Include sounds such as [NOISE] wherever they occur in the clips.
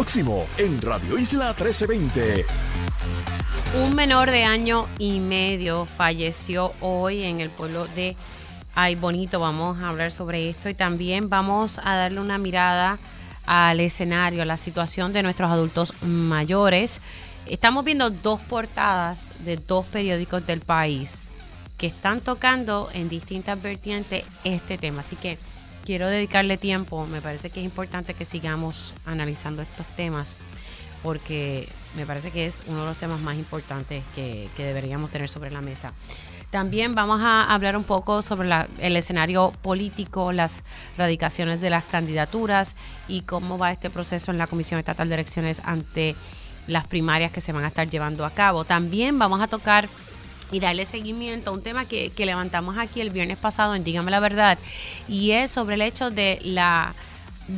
Próximo en Radio Isla 1320. Un menor de año y medio falleció hoy en el pueblo de Ay Bonito. Vamos a hablar sobre esto y también vamos a darle una mirada al escenario, a la situación de nuestros adultos mayores. Estamos viendo dos portadas de dos periódicos del país que están tocando en distintas vertientes este tema. Así que quiero dedicarle tiempo. Me parece que es importante que sigamos analizando estos temas porque me parece que es uno de los temas más importantes que, deberíamos tener sobre la mesa. También vamos a hablar un poco sobre el escenario político, las radicaciones de las candidaturas y cómo va este proceso en la Comisión Estatal de Elecciones ante las primarias que se van a estar llevando a cabo. También vamos a tocar y darle seguimiento a un tema que, que levantamos aquí el viernes pasado en Dígame la Verdad y es sobre el hecho de la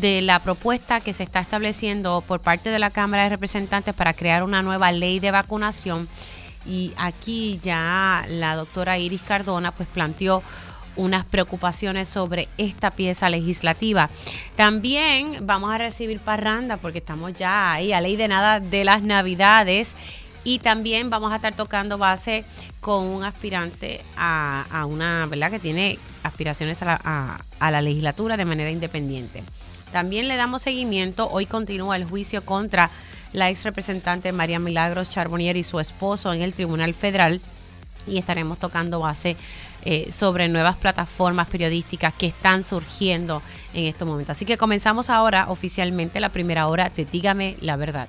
de la propuesta que se está estableciendo por parte de la Cámara de Representantes para crear una nueva ley de vacunación. Y aquí ya la doctora Iris Cardona pues planteó unas preocupaciones sobre esta pieza legislativa. También vamos a recibir parranda porque estamos ya ahí a ley de nada de las navidades y también vamos a estar tocando base con un aspirante a, una, ¿verdad? Que tiene aspiraciones a la legislatura de manera independiente. También le damos seguimiento. Hoy continúa el juicio contra la ex representante María Milagros Charbonnier y su esposo en el Tribunal Federal. Y estaremos tocando base eh, sobre nuevas plataformas periodísticas que están surgiendo en estos momentos. Así que comenzamos ahora oficialmente la primera hora de Dígame la verdad.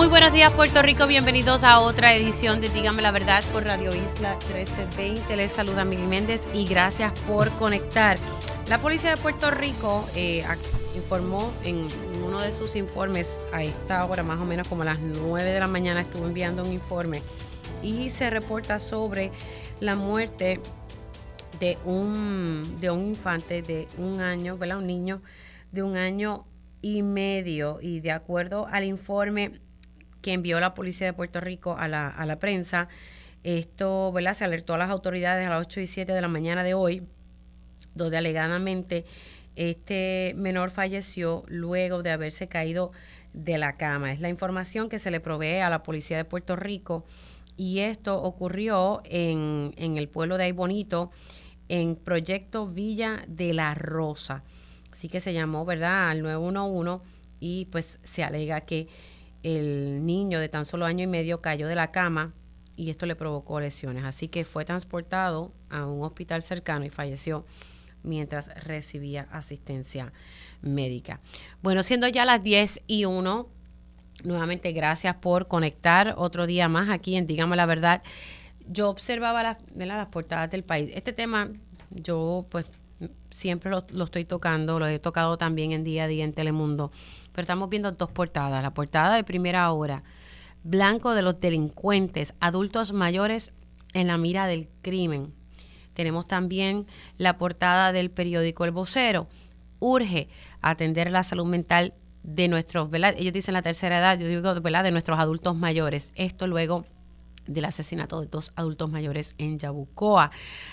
Muy buenos días Puerto Rico, bienvenidos a otra edición de Dígame la Verdad por Radio Isla 1320. Les saluda Mili Méndez y gracias por conectar. La policía de Puerto Rico eh, informó en uno de sus informes a esta hora, más o menos como a las 9 de la mañana, estuvo enviando un informe y se reporta sobre la muerte de un, de un infante de un año, ¿verdad? Un niño de un año y medio. Y de acuerdo al informe que envió la policía de Puerto Rico a la, a la prensa, esto ¿verdad? se alertó a las autoridades a las 8 y 7 de la mañana de hoy donde alegadamente este menor falleció luego de haberse caído de la cama. Es la información que se le provee a la policía de Puerto Rico y esto ocurrió en, en el pueblo de Aybonito, en Proyecto Villa de la Rosa. Así que se llamó, ¿verdad?, al 911 y pues se alega que el niño de tan solo año y medio cayó de la cama y esto le provocó lesiones. Así que fue transportado a un hospital cercano y falleció mientras recibía asistencia médica. Bueno, siendo ya las 10 y 1, nuevamente gracias por conectar otro día más aquí en Dígame la Verdad. Yo observaba las, las portadas del país. Este tema yo pues siempre lo, lo, estoy tocando, lo he tocado también en día a día en Telemundo, pero estamos viendo dos portadas. La portada de primera hora, blanco de los delincuentes, adultos mayores en la mira del crimen. Tenemos también la portada del periódico El Vocero. Urge atender la salud mental de nuestros, ¿verdad? Ellos dicen la tercera edad, yo digo, ¿verdad? De nuestros adultos mayores. Esto luego del asesinato de dos adultos mayores en Yabucoa.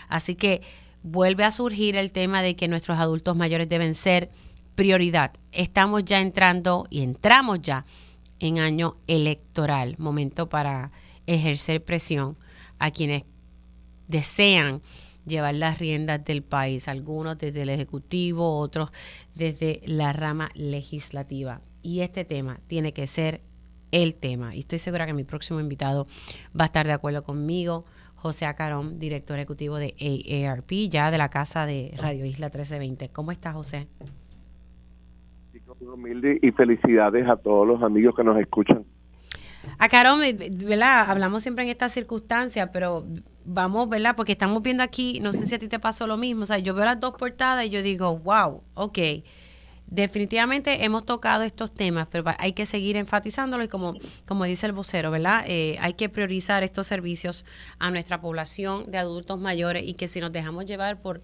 Así que vuelve a surgir el tema de que nuestros adultos mayores deben ser prioridad. Estamos ya entrando y entramos ya en año electoral, momento para ejercer presión a quienes desean llevar las riendas del país, algunos desde el Ejecutivo, otros desde la rama legislativa. Y este tema tiene que ser el tema. Y estoy segura que mi próximo invitado va a estar de acuerdo conmigo. José Acarón, director ejecutivo de AARP, ya de la casa de Radio Isla 1320. ¿Cómo estás, José? Humilde y felicidades a todos los amigos que nos escuchan. Acarón, ¿verdad? Hablamos siempre en estas circunstancias, pero vamos, ¿verdad? Porque estamos viendo aquí, no sé si a ti te pasó lo mismo, o sea, yo veo las dos portadas y yo digo, wow, ok, definitivamente hemos tocado estos temas, pero hay que seguir enfatizándolo y como, como dice el vocero, ¿verdad? Eh, hay que priorizar estos servicios a nuestra población de adultos mayores y que si nos dejamos llevar por,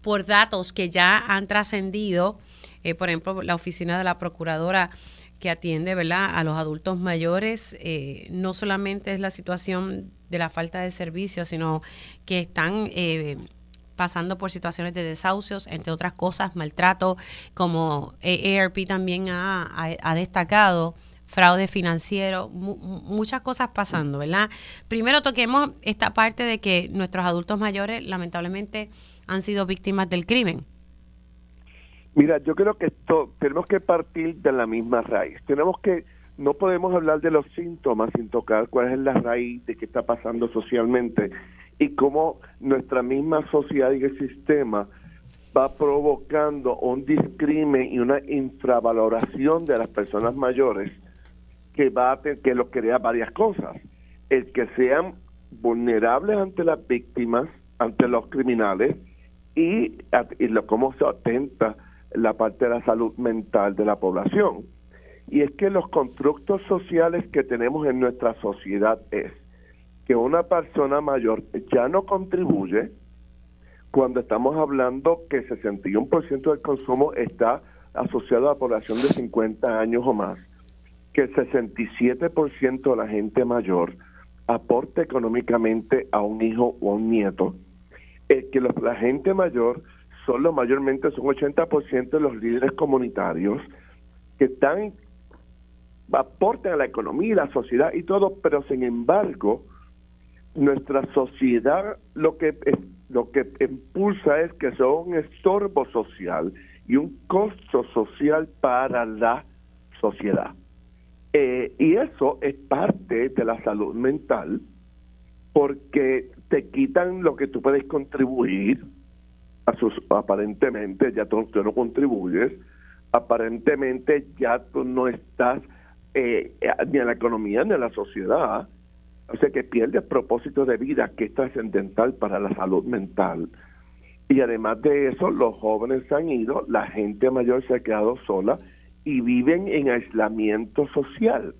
por datos que ya han trascendido, eh, por ejemplo, la oficina de la procuradora que atiende ¿verdad? a los adultos mayores, eh, no solamente es la situación de la falta de servicios, sino que están eh, pasando por situaciones de desahucios, entre otras cosas, maltrato, como AARP también ha, destacado, fraude financiero, muchas cosas pasando, ¿verdad? Primero toquemos esta parte de que nuestros adultos mayores lamentablemente han sido víctimas del crimen. Mira, yo creo que tenemos que partir de la misma raíz. Tenemos que, no podemos hablar de los síntomas sin tocar cuál es la raíz de qué está pasando socialmente y cómo nuestra misma sociedad y el sistema va provocando un discrimen y una infravaloración de las personas mayores que va a tener, que lo crea varias cosas. El que sean vulnerables ante las víctimas, ante los criminales y, y lo, cómo se atenta la parte de la salud mental de la población. Y es que los constructos sociales que tenemos en nuestra sociedad es que una persona mayor ya no contribuye cuando estamos hablando que 61% del consumo está asociado a la población de 50 años o más, que el 67% de la gente mayor aporta económicamente a un hijo o a un nieto, eh, que la gente mayor solo mayormente son 80% de los líderes comunitarios que están aportan a la economía y la sociedad y todo, pero sin embargo, nuestra sociedad lo que lo que impulsa es que son un estorbo social y un costo social para la sociedad. Eh, y eso es parte de la salud mental porque te quitan lo que tú puedes contribuir, aparentemente ya tú, no contribuyes, aparentemente ya tú no estás eh, ni en la economía ni en la sociedad, o sea que pierdes propósito de vida que es trascendental para la salud mental. Y además de eso, los jóvenes han ido, la gente mayor se ha quedado sola y viven en aislamiento social.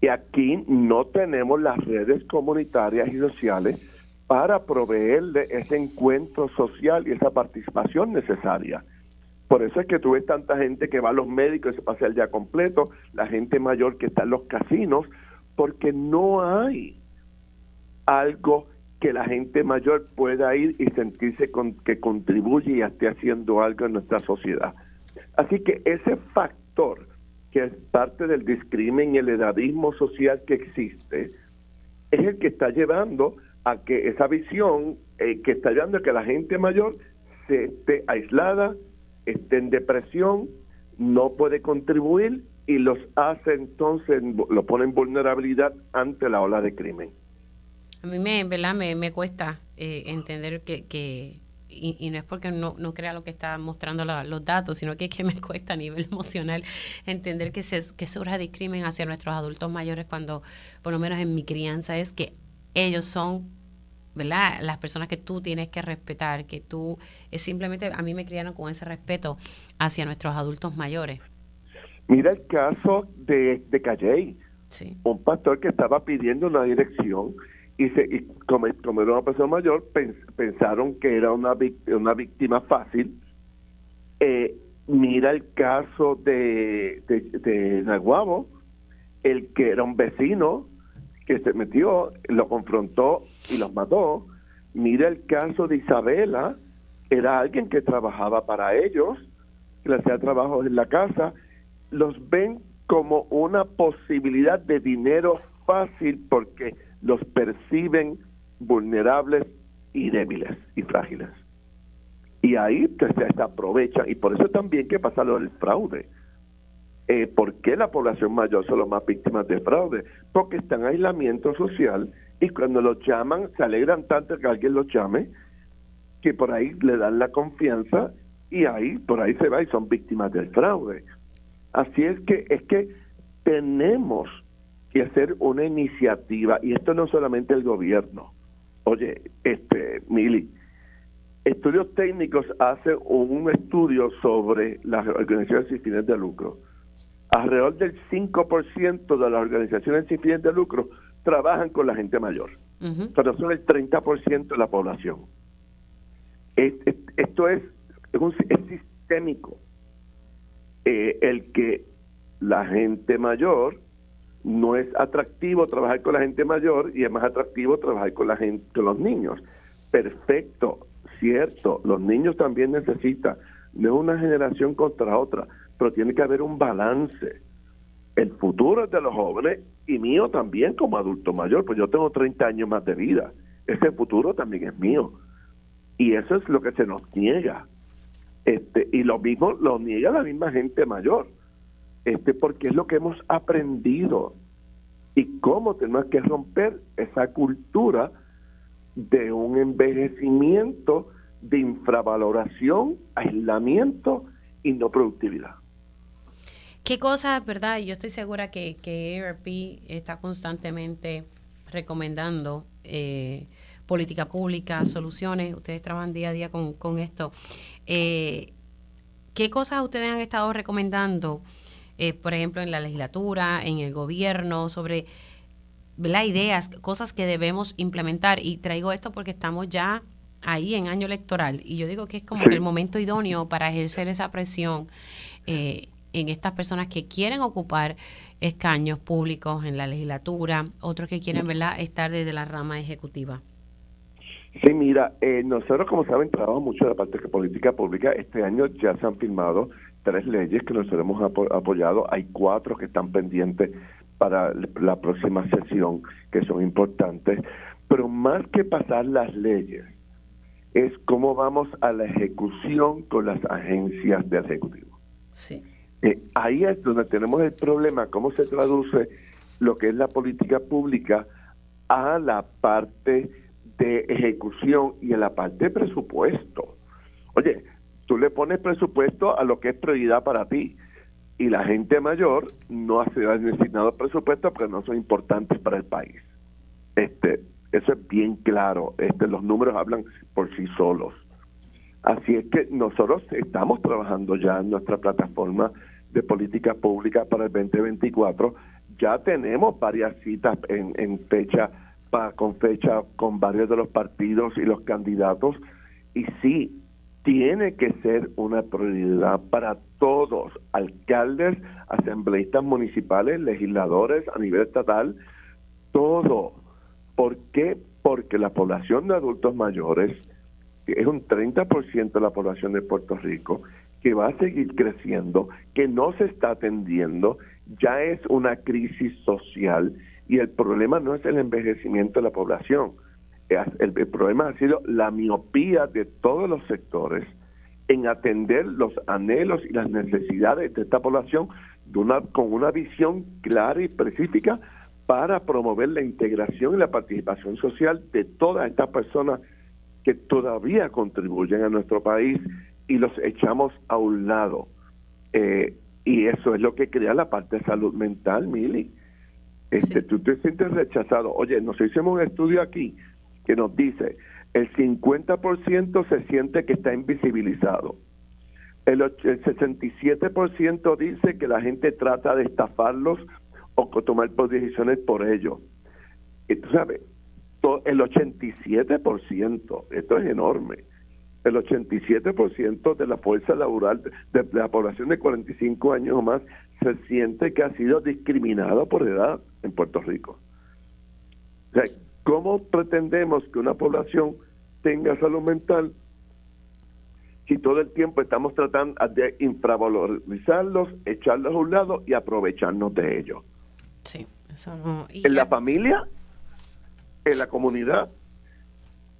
Y aquí no tenemos las redes comunitarias y sociales para proveerle ese encuentro social y esa participación necesaria. Por eso es que tú ves tanta gente que va a los médicos y se pasa el día completo, la gente mayor que está en los casinos, porque no hay algo que la gente mayor pueda ir y sentirse con, que contribuye y esté haciendo algo en nuestra sociedad. Así que ese factor, que es parte del discrimen y el edadismo social que existe, es el que está llevando a que esa visión eh, que está llevando a que la gente mayor se esté aislada, esté en depresión, no puede contribuir y los hace entonces, lo pone en vulnerabilidad ante la ola de crimen. A mí me, ¿verdad? me, me cuesta eh, entender que, que y, no es porque no, no crea lo que está mostrando los datos, sino que, que me [LAUGHS] cuesta a nivel emocional entender que, se, que surja de crimen hacia nuestros adultos mayores cuando, por lo menos en mi crianza, es que ellos son ¿verdad? Las personas que tú tienes que respetar, que tú, es simplemente, a mí me criaron con ese respeto hacia nuestros adultos mayores. Mira el caso de, de Calley, un pastor que estaba pidiendo una dirección y, se, y como, era una persona mayor, pensaron que era una, una víctima fácil. Eh, mira el caso de, de, de Naguabo, el que era un vecino que se metió, lo confrontó y los mató. Mira el caso de Isabela, era alguien que trabajaba para ellos, que le hacía trabajos en la casa. Los ven como una posibilidad de dinero fácil porque los perciben vulnerables y débiles y frágiles. Y ahí pues, se aprovecha, y por eso también que pasa lo del fraude eh, ¿Por qué la población mayor son las más víctimas de fraude? Porque están en aislamiento social y cuando los llaman se alegran tanto que alguien los llame que por ahí le dan la confianza y ahí por ahí se va y son víctimas del fraude. Así es que es que tenemos que hacer una iniciativa y esto no solamente el gobierno. Oye, este Mili, Estudios Técnicos hace un estudio sobre las organizaciones sin fines de lucro. Alrededor del 5% de las organizaciones sin fines de lucro trabajan con la gente mayor, pero son el 30% de la población. Esto es, es, sistémico. Eh, el que la gente mayor no es atractivo trabajar con la gente mayor y es más atractivo trabajar con la gente, con los niños. Perfecto, cierto, los niños también necesitan, no es una generación contra otra, pero tiene que haber un balance. El futuro es de los jóvenes y mío también como adulto mayor, pues yo tengo 30 años más de vida. Ese futuro también es mío. Y eso es lo que se nos niega. Este, y lo mismo lo niega la misma gente mayor. Este, porque es lo que hemos aprendido. Y cómo tenemos que romper esa cultura de un envejecimiento, de infravaloración, aislamiento y no productividad. ¿Qué cosas, verdad? Yo estoy segura que, que ARP está constantemente recomendando eh, política pública, soluciones. Ustedes trabajan día a día con, con esto. Eh, ¿Qué cosas ustedes han estado recomendando, eh, por ejemplo, en la legislatura, en el gobierno, sobre las ideas, cosas que debemos implementar. Y traigo esto porque estamos ya ahí en año electoral y yo digo que es como el momento idóneo para ejercer esa presión eh, en estas personas que quieren ocupar escaños públicos en la legislatura, otros que quieren ¿verdad? estar desde la rama ejecutiva. Sí, mira, eh, nosotros como saben trabajamos mucho en la parte de política pública. Este año ya se han firmado tres leyes que nosotros hemos apoyado. Hay cuatro que están pendientes para la próxima sesión que son importantes, pero más que pasar las leyes, es cómo vamos a la ejecución con las agencias de Ejecutivo. Sí. Eh, ahí es donde tenemos el problema, cómo se traduce lo que es la política pública a la parte de ejecución y a la parte de presupuesto. Oye, tú le pones presupuesto a lo que es prioridad para ti y la gente mayor no ha sido designado presupuesto porque no son importantes para el país. Este, eso es bien claro. Este, los números hablan por sí solos. Así es que nosotros estamos trabajando ya en nuestra plataforma de política pública para el 2024. Ya tenemos varias citas en, en fecha pa, con fecha con varios de los partidos y los candidatos. Y sí, tiene que ser una prioridad para todos, alcaldes, asambleístas municipales, legisladores a nivel estatal, todo. ¿Por qué? Porque la población de adultos mayores, es un 30% de la población de Puerto Rico, que va a seguir creciendo, que no se está atendiendo, ya es una crisis social y el problema no es el envejecimiento de la población, el, problema ha sido la miopía de todos los sectores en atender los anhelos y las necesidades de esta población con una visión clara y específica para promover la integración y la participación social de todas estas personas que todavía contribuyen a nuestro país y los echamos a un lado. Eh, y eso es lo que crea la parte de salud mental, Mili. Este, Tú te sientes rechazado. Oye, nos hicimos un estudio aquí que nos dice el 50% se siente que está invisibilizado. El, el 67% dice que la gente trata de estafarlos o tomar decisiones por ellos. Y tú sabes, el 87%, esto es enorme, el 87% de la fuerza laboral de, de, la población de 45 años o más se siente que ha sido discriminada por edad en Puerto Rico. O sea, ¿Cómo pretendemos que una población tenga salud mental si todo el tiempo estamos tratando de infravalorizarlos, echarlos a un lado y aprovecharnos de ellos? Sí, eso no. en la familia, en la comunidad,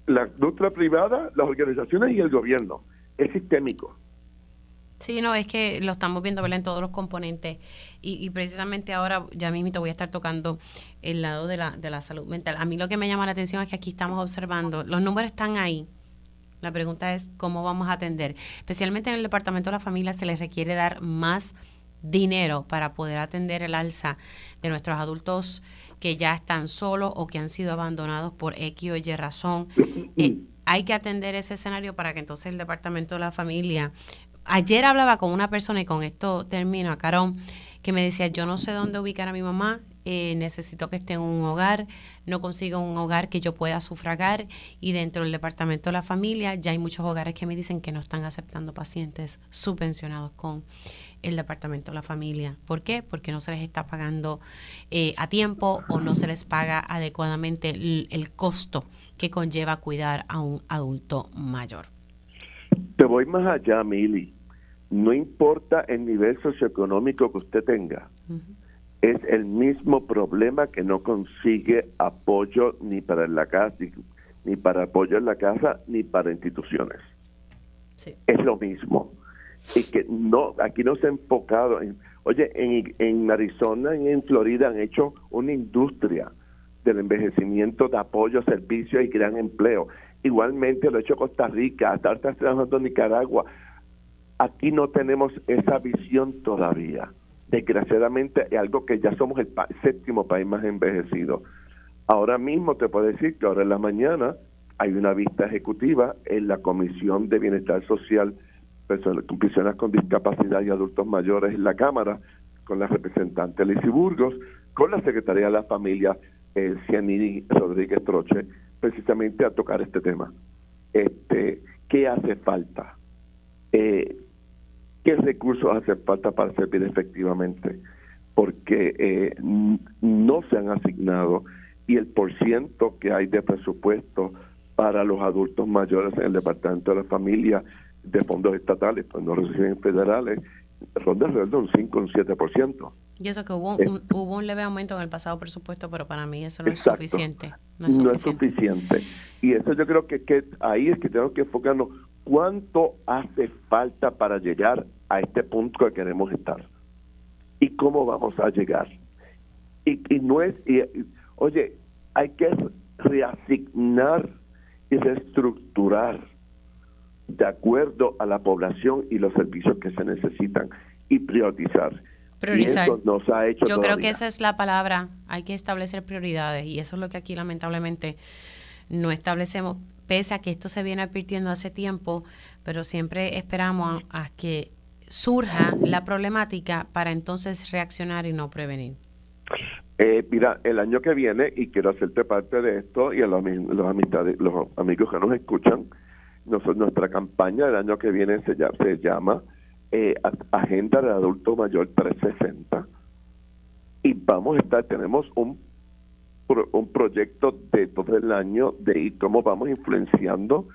la industria privada, las organizaciones y el gobierno. Es sistémico. Sí, no, es que lo estamos viendo en todos los componentes y, precisamente ahora ya mismo voy a estar tocando el lado de la, de la salud mental. A mí lo que me llama la atención es que aquí estamos observando, los números están ahí. La pregunta es cómo vamos a atender. Especialmente en el Departamento de la Familia se les requiere dar más dinero para poder atender el alza de nuestros adultos que ya están solos o que han sido abandonados por X o Y razón. Eh, hay que atender ese escenario para que entonces el Departamento de la Familia... Ayer hablaba con una persona y con esto termino, a Carón, que me decía, yo no sé dónde ubicar a mi mamá, eh, necesito que esté en un hogar, no consigo un hogar que yo pueda sufragar y dentro del departamento de la familia ya hay muchos hogares que me dicen que no están aceptando pacientes subvencionados con el departamento de la familia. ¿Por qué? Porque no se les está pagando eh, a tiempo o no se les paga adecuadamente el, costo que conlleva cuidar a un adulto mayor. Te voy más allá, Mili. No importa el nivel socioeconómico que usted tenga es el mismo problema que no consigue apoyo ni para la casa, ni, para apoyo en la casa, ni para instituciones. Es lo mismo. Y que no, aquí no se ha enfocado en, oye, en, en Arizona y en Florida han hecho una industria del envejecimiento de apoyo, servicios y gran empleo. Igualmente lo ha hecho Costa Rica, hasta está trabajando Nicaragua. Aquí no tenemos esa visión todavía desgraciadamente es algo que ya somos el séptimo país más envejecido. Ahora mismo te puedo decir que ahora en la mañana hay una vista ejecutiva en la Comisión de Bienestar Social, personas con discapacidad y adultos mayores en la Cámara, con la representante Lizy Burgos, con la Secretaría de la Familia, eh, Cianini Rodríguez Troche, precisamente a tocar este tema. Este, ¿Qué hace falta? Eh, qué recursos hace falta para servir efectivamente, porque eh, no se han asignado y el porciento que hay de presupuesto para los adultos mayores en el Departamento de la Familia de fondos estatales, pues no reciben federales, alrededor de un 5 o un 7%. Y eso que hubo un, hubo un leve aumento en el pasado presupuesto, pero para mí eso no es suficiente. No es suficiente. Y eso yo creo que, que ahí es que tenemos que enfocarnos cuánto hace falta para llegar a este punto que queremos estar y cómo vamos a llegar. Y, no es, oye, hay que reasignar y reestructurar de acuerdo a la población y los servicios que se necesitan y priorizar. Priorizar. nos ha hecho Yo creo que esa es la palabra. Hay que establecer prioridades y eso es lo que aquí lamentablemente no establecemos, pese a que esto se viene advirtiendo hace tiempo, pero siempre esperamos a que surja la problemática para entonces reaccionar y no prevenir? Eh, mira, el año que viene, y quiero hacerte parte de esto, y a los, los, amistades, los amigos que nos escuchan, nosotros, nuestra campaña del año que viene se, llama, se llama eh, Agenda de Adulto Mayor 360, y vamos a estar, tenemos un, un proyecto de todo el año de cómo vamos influenciando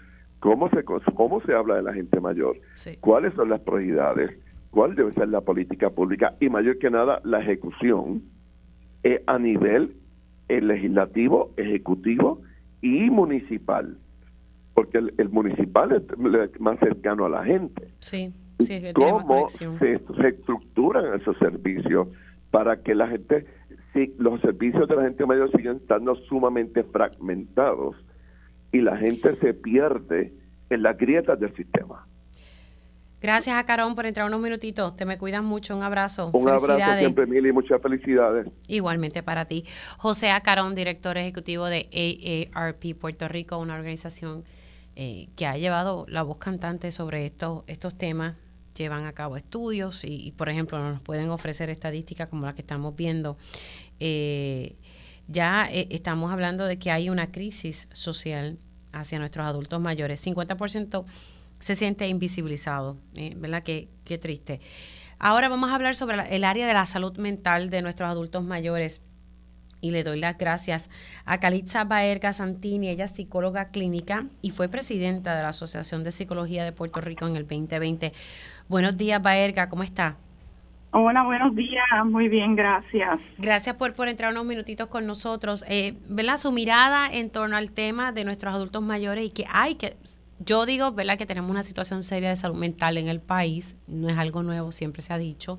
cómo se, cómo se habla de la gente mayor, cuáles son las prioridades, cuál debe ser la política pública y mayor que nada la ejecución eh, a nivel eh, legislativo, ejecutivo y municipal, porque el, municipal es más cercano a la gente. Sí, ¿Cómo se, estructuran esos servicios para que la gente, si los servicios de la gente mayor siguen estando sumamente fragmentados? y la gente se pierde en las grietas del sistema. Gracias a Carón por entrar unos minutitos. Te me cuidas mucho. Un abrazo. Un abrazo siempre, Mili. Muchas felicidades. Igualmente para ti. José Acarón, director ejecutivo de AARP Puerto Rico, una organización eh, que ha llevado la voz cantante sobre estos, estos temas. Llevan a cabo estudios y, por ejemplo, nos pueden ofrecer estadísticas como la que estamos viendo. Eh, ya eh, estamos hablando de que hay una crisis social hacia nuestros adultos mayores. 50% se siente invisibilizado, eh, ¿verdad? Qué, qué triste. Ahora vamos a hablar sobre el área de la salud mental de nuestros adultos mayores. Y le doy las gracias a Calitza Baerga Santini, ella es psicóloga clínica y fue presidenta de la Asociación de Psicología de Puerto Rico en el 2020. Buenos días, Baerga, ¿cómo está? Hola, buenos días. Muy bien, gracias. Gracias por, por entrar unos minutitos con nosotros. Eh, ¿Verdad? Su mirada en torno al tema de nuestros adultos mayores y que hay que... Yo digo, ¿verdad? Que tenemos una situación seria de salud mental en el país. No es algo nuevo, siempre se ha dicho.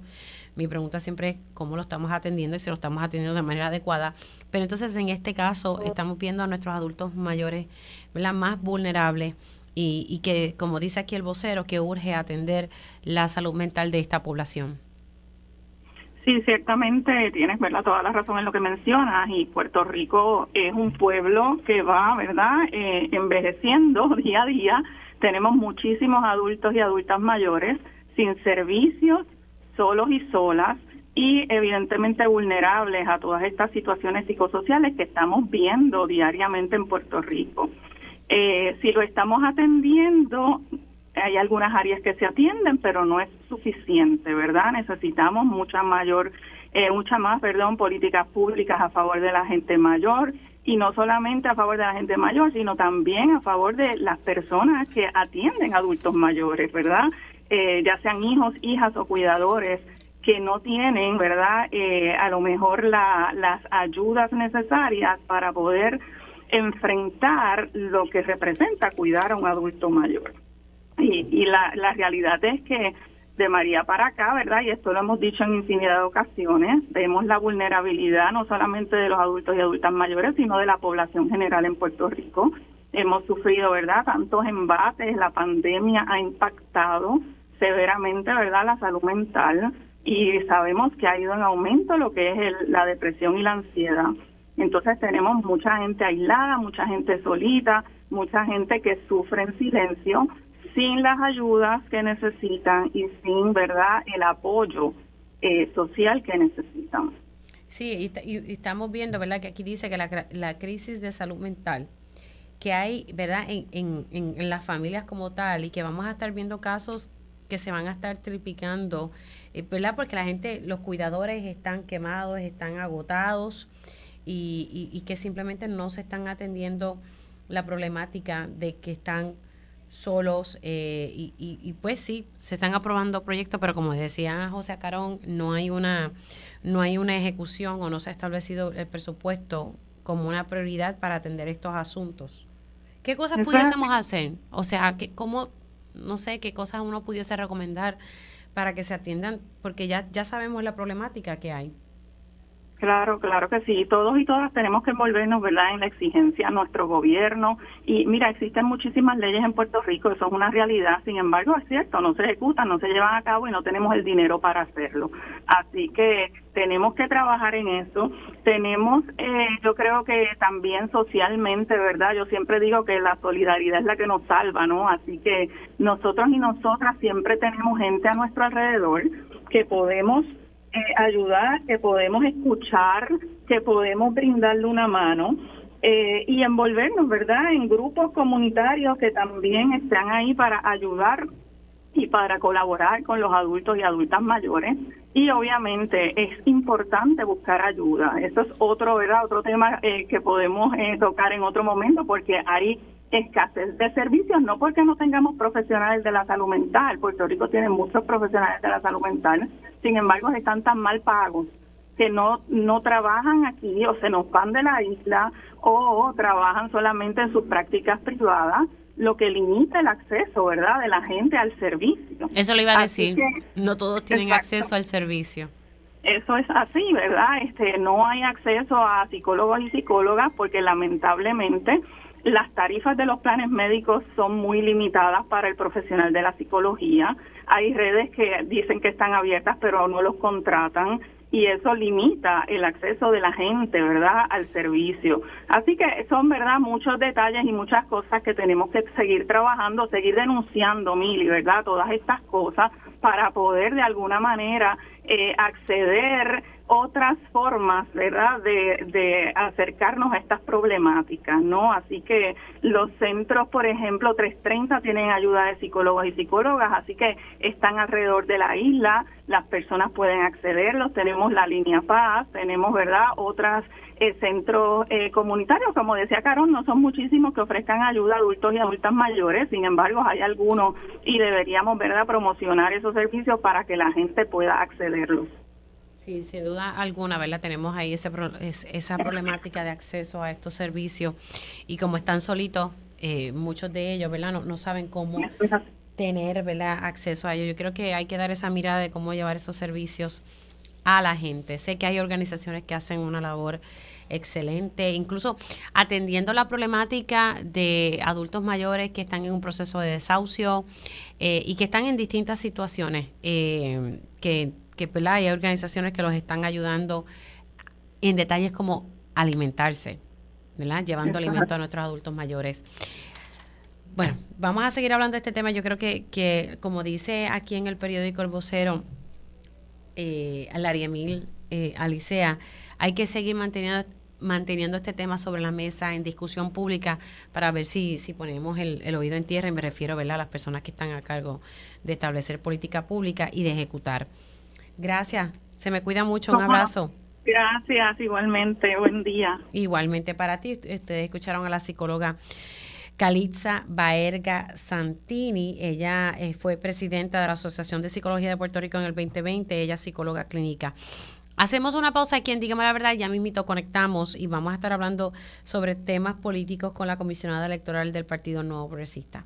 Mi pregunta siempre es cómo lo estamos atendiendo y si lo estamos atendiendo de manera adecuada. Pero entonces, en este caso, estamos viendo a nuestros adultos mayores, ¿verdad? Más vulnerables. Y, y que, como dice aquí el vocero, que urge atender la salud mental de esta población. Sí, ciertamente tienes ¿verdad? toda la razón en lo que mencionas y Puerto Rico es un pueblo que va verdad eh, envejeciendo [LAUGHS] día a día. Tenemos muchísimos adultos y adultas mayores sin servicios, solos y solas y evidentemente vulnerables a todas estas situaciones psicosociales que estamos viendo diariamente en Puerto Rico. Eh, si lo estamos atendiendo, hay algunas áreas que se atienden, pero no es suficiente, ¿verdad? Necesitamos mucha mayor, eh, mucha más, perdón, políticas públicas a favor de la gente mayor y no solamente a favor de la gente mayor, sino también a favor de las personas que atienden adultos mayores, ¿verdad? Eh, ya sean hijos, hijas o cuidadores que no tienen, ¿verdad? Eh, a lo mejor la, las ayudas necesarias para poder enfrentar lo que representa cuidar a un adulto mayor. Y, y la, la realidad es que de María para acá, ¿verdad? Y esto lo hemos dicho en infinidad de ocasiones, vemos la vulnerabilidad no solamente de los adultos y adultas mayores, sino de la población general en Puerto Rico. Hemos sufrido, ¿verdad? Tantos embates, la pandemia ha impactado severamente, ¿verdad?, la salud mental y sabemos que ha ido en aumento lo que es la depresión y la ansiedad. Entonces tenemos mucha gente aislada, mucha gente solita, mucha gente que sufre en silencio sin las ayudas que necesitan y sin verdad el apoyo eh, social que necesitan. Sí, y, estamos viendo, ¿verdad? Que aquí dice que la, la crisis de salud mental que hay, ¿verdad? En, en, en, las familias como tal y que vamos a estar viendo casos que se van a estar triplicando, eh, ¿verdad? Porque la gente, los cuidadores están quemados, están agotados y, y que simplemente no se están atendiendo la problemática de que están solos eh, y, y, pues sí, se están aprobando proyectos, pero como decía José Acarón, no hay una no hay una ejecución o no se ha establecido el presupuesto como una prioridad para atender estos asuntos. ¿Qué cosas pudiésemos hacer? O sea, que, ¿cómo, no sé, qué cosas uno pudiese recomendar para que se atiendan? Porque ya, ya sabemos la problemática que hay. Claro, claro que sí. Todos y todas tenemos que envolvernos, ¿verdad?, en la exigencia a nuestro gobierno. Y mira, existen muchísimas leyes en Puerto Rico, eso es una realidad. Sin embargo, es cierto, no se ejecutan, no se llevan a cabo y no tenemos el dinero para hacerlo. Así que tenemos que trabajar en eso. Tenemos, eh, yo creo que también socialmente, ¿verdad? Yo siempre digo que la solidaridad es la que nos salva, ¿no? Así que nosotros y nosotras siempre tenemos gente a nuestro alrededor que podemos eh, ayudar, que podemos escuchar, que podemos brindarle una mano eh, y envolvernos, ¿verdad?, en grupos comunitarios que también están ahí para ayudar y para colaborar con los adultos y adultas mayores. Y obviamente es importante buscar ayuda. Eso es otro, ¿verdad? Otro tema eh, que podemos tocar en otro momento porque hay escasez de servicios, no porque no tengamos profesionales de la salud mental, Puerto Rico tiene muchos profesionales de la salud mental, sin embargo están tan mal pagos que no no trabajan aquí o se nos van de la isla o trabajan solamente en sus prácticas privadas lo que limita el acceso, ¿verdad?, de la gente al servicio. Eso lo iba a decir. no todos tienen acceso al servicio. Eso es así, ¿verdad? Este, no hay acceso a psicólogos y psicólogas porque lamentablemente las tarifas de los planes médicos son muy limitadas para el profesional de la psicología. Hay redes que dicen que están abiertas pero no los contratan y eso limita el acceso de la gente, ¿verdad?, al servicio. Así que son, ¿verdad?, muchos detalles y muchas cosas que tenemos que seguir trabajando, seguir denunciando, Mili, ¿verdad?, todas estas cosas para poder de alguna manera eh, acceder otras formas, ¿verdad?, de, de acercarnos a estas problemáticas, ¿no? Así que los centros, por ejemplo, 330 tienen ayuda de psicólogos y psicólogas, así que están alrededor de la isla, las personas pueden accederlos, tenemos la línea Paz, tenemos, ¿verdad?, otras eh, centros eh, comunitarios, como decía Carón, no son muchísimos que ofrezcan ayuda a adultos y adultas mayores, sin embargo, hay algunos y deberíamos, ¿verdad?, promocionar esos servicios para que la gente pueda accederlos. Sí, sin duda alguna, ¿verdad? Tenemos ahí ese, esa problemática de acceso a estos servicios y como están solitos, eh, muchos de ellos, ¿verdad? No, saben cómo tener, ¿verdad? Acceso a ellos. Yo creo que hay que dar esa mirada de cómo llevar esos servicios a la gente. Sé que hay organizaciones que hacen una labor excelente, incluso atendiendo la problemática de adultos mayores que están en un proceso de desahucio eh, y que están en distintas situaciones, eh, que que hay organizaciones que los están ayudando en detalles como alimentarse, ¿verdad? Llevando alimento a nuestros adultos mayores. Bueno, vamos a seguir hablando de este tema. Yo creo que, que como dice aquí en el periódico El Vocero, eh, Lariemil eh, Alicea, hay que seguir manteniendo manteniendo este tema sobre la mesa en discusión pública para ver si, si ponemos el, oído en tierra, y me refiero a las personas que están a cargo de establecer política pública y de ejecutar. Gracias, se me cuida mucho, un abrazo. Gracias, igualmente, buen día. Igualmente para ti, ustedes escucharon a la psicóloga. Calitza Baerga Santini. Ella eh, fue presidenta de la Asociación de Psicología de Puerto Rico en el 2020, ella es psicóloga clínica. Hacemos una pausa aquí en Dígame la Verdad, ya mismito conectamos y vamos a estar hablando sobre temas políticos con la comisionada electoral del Partido Nuevo Progresista.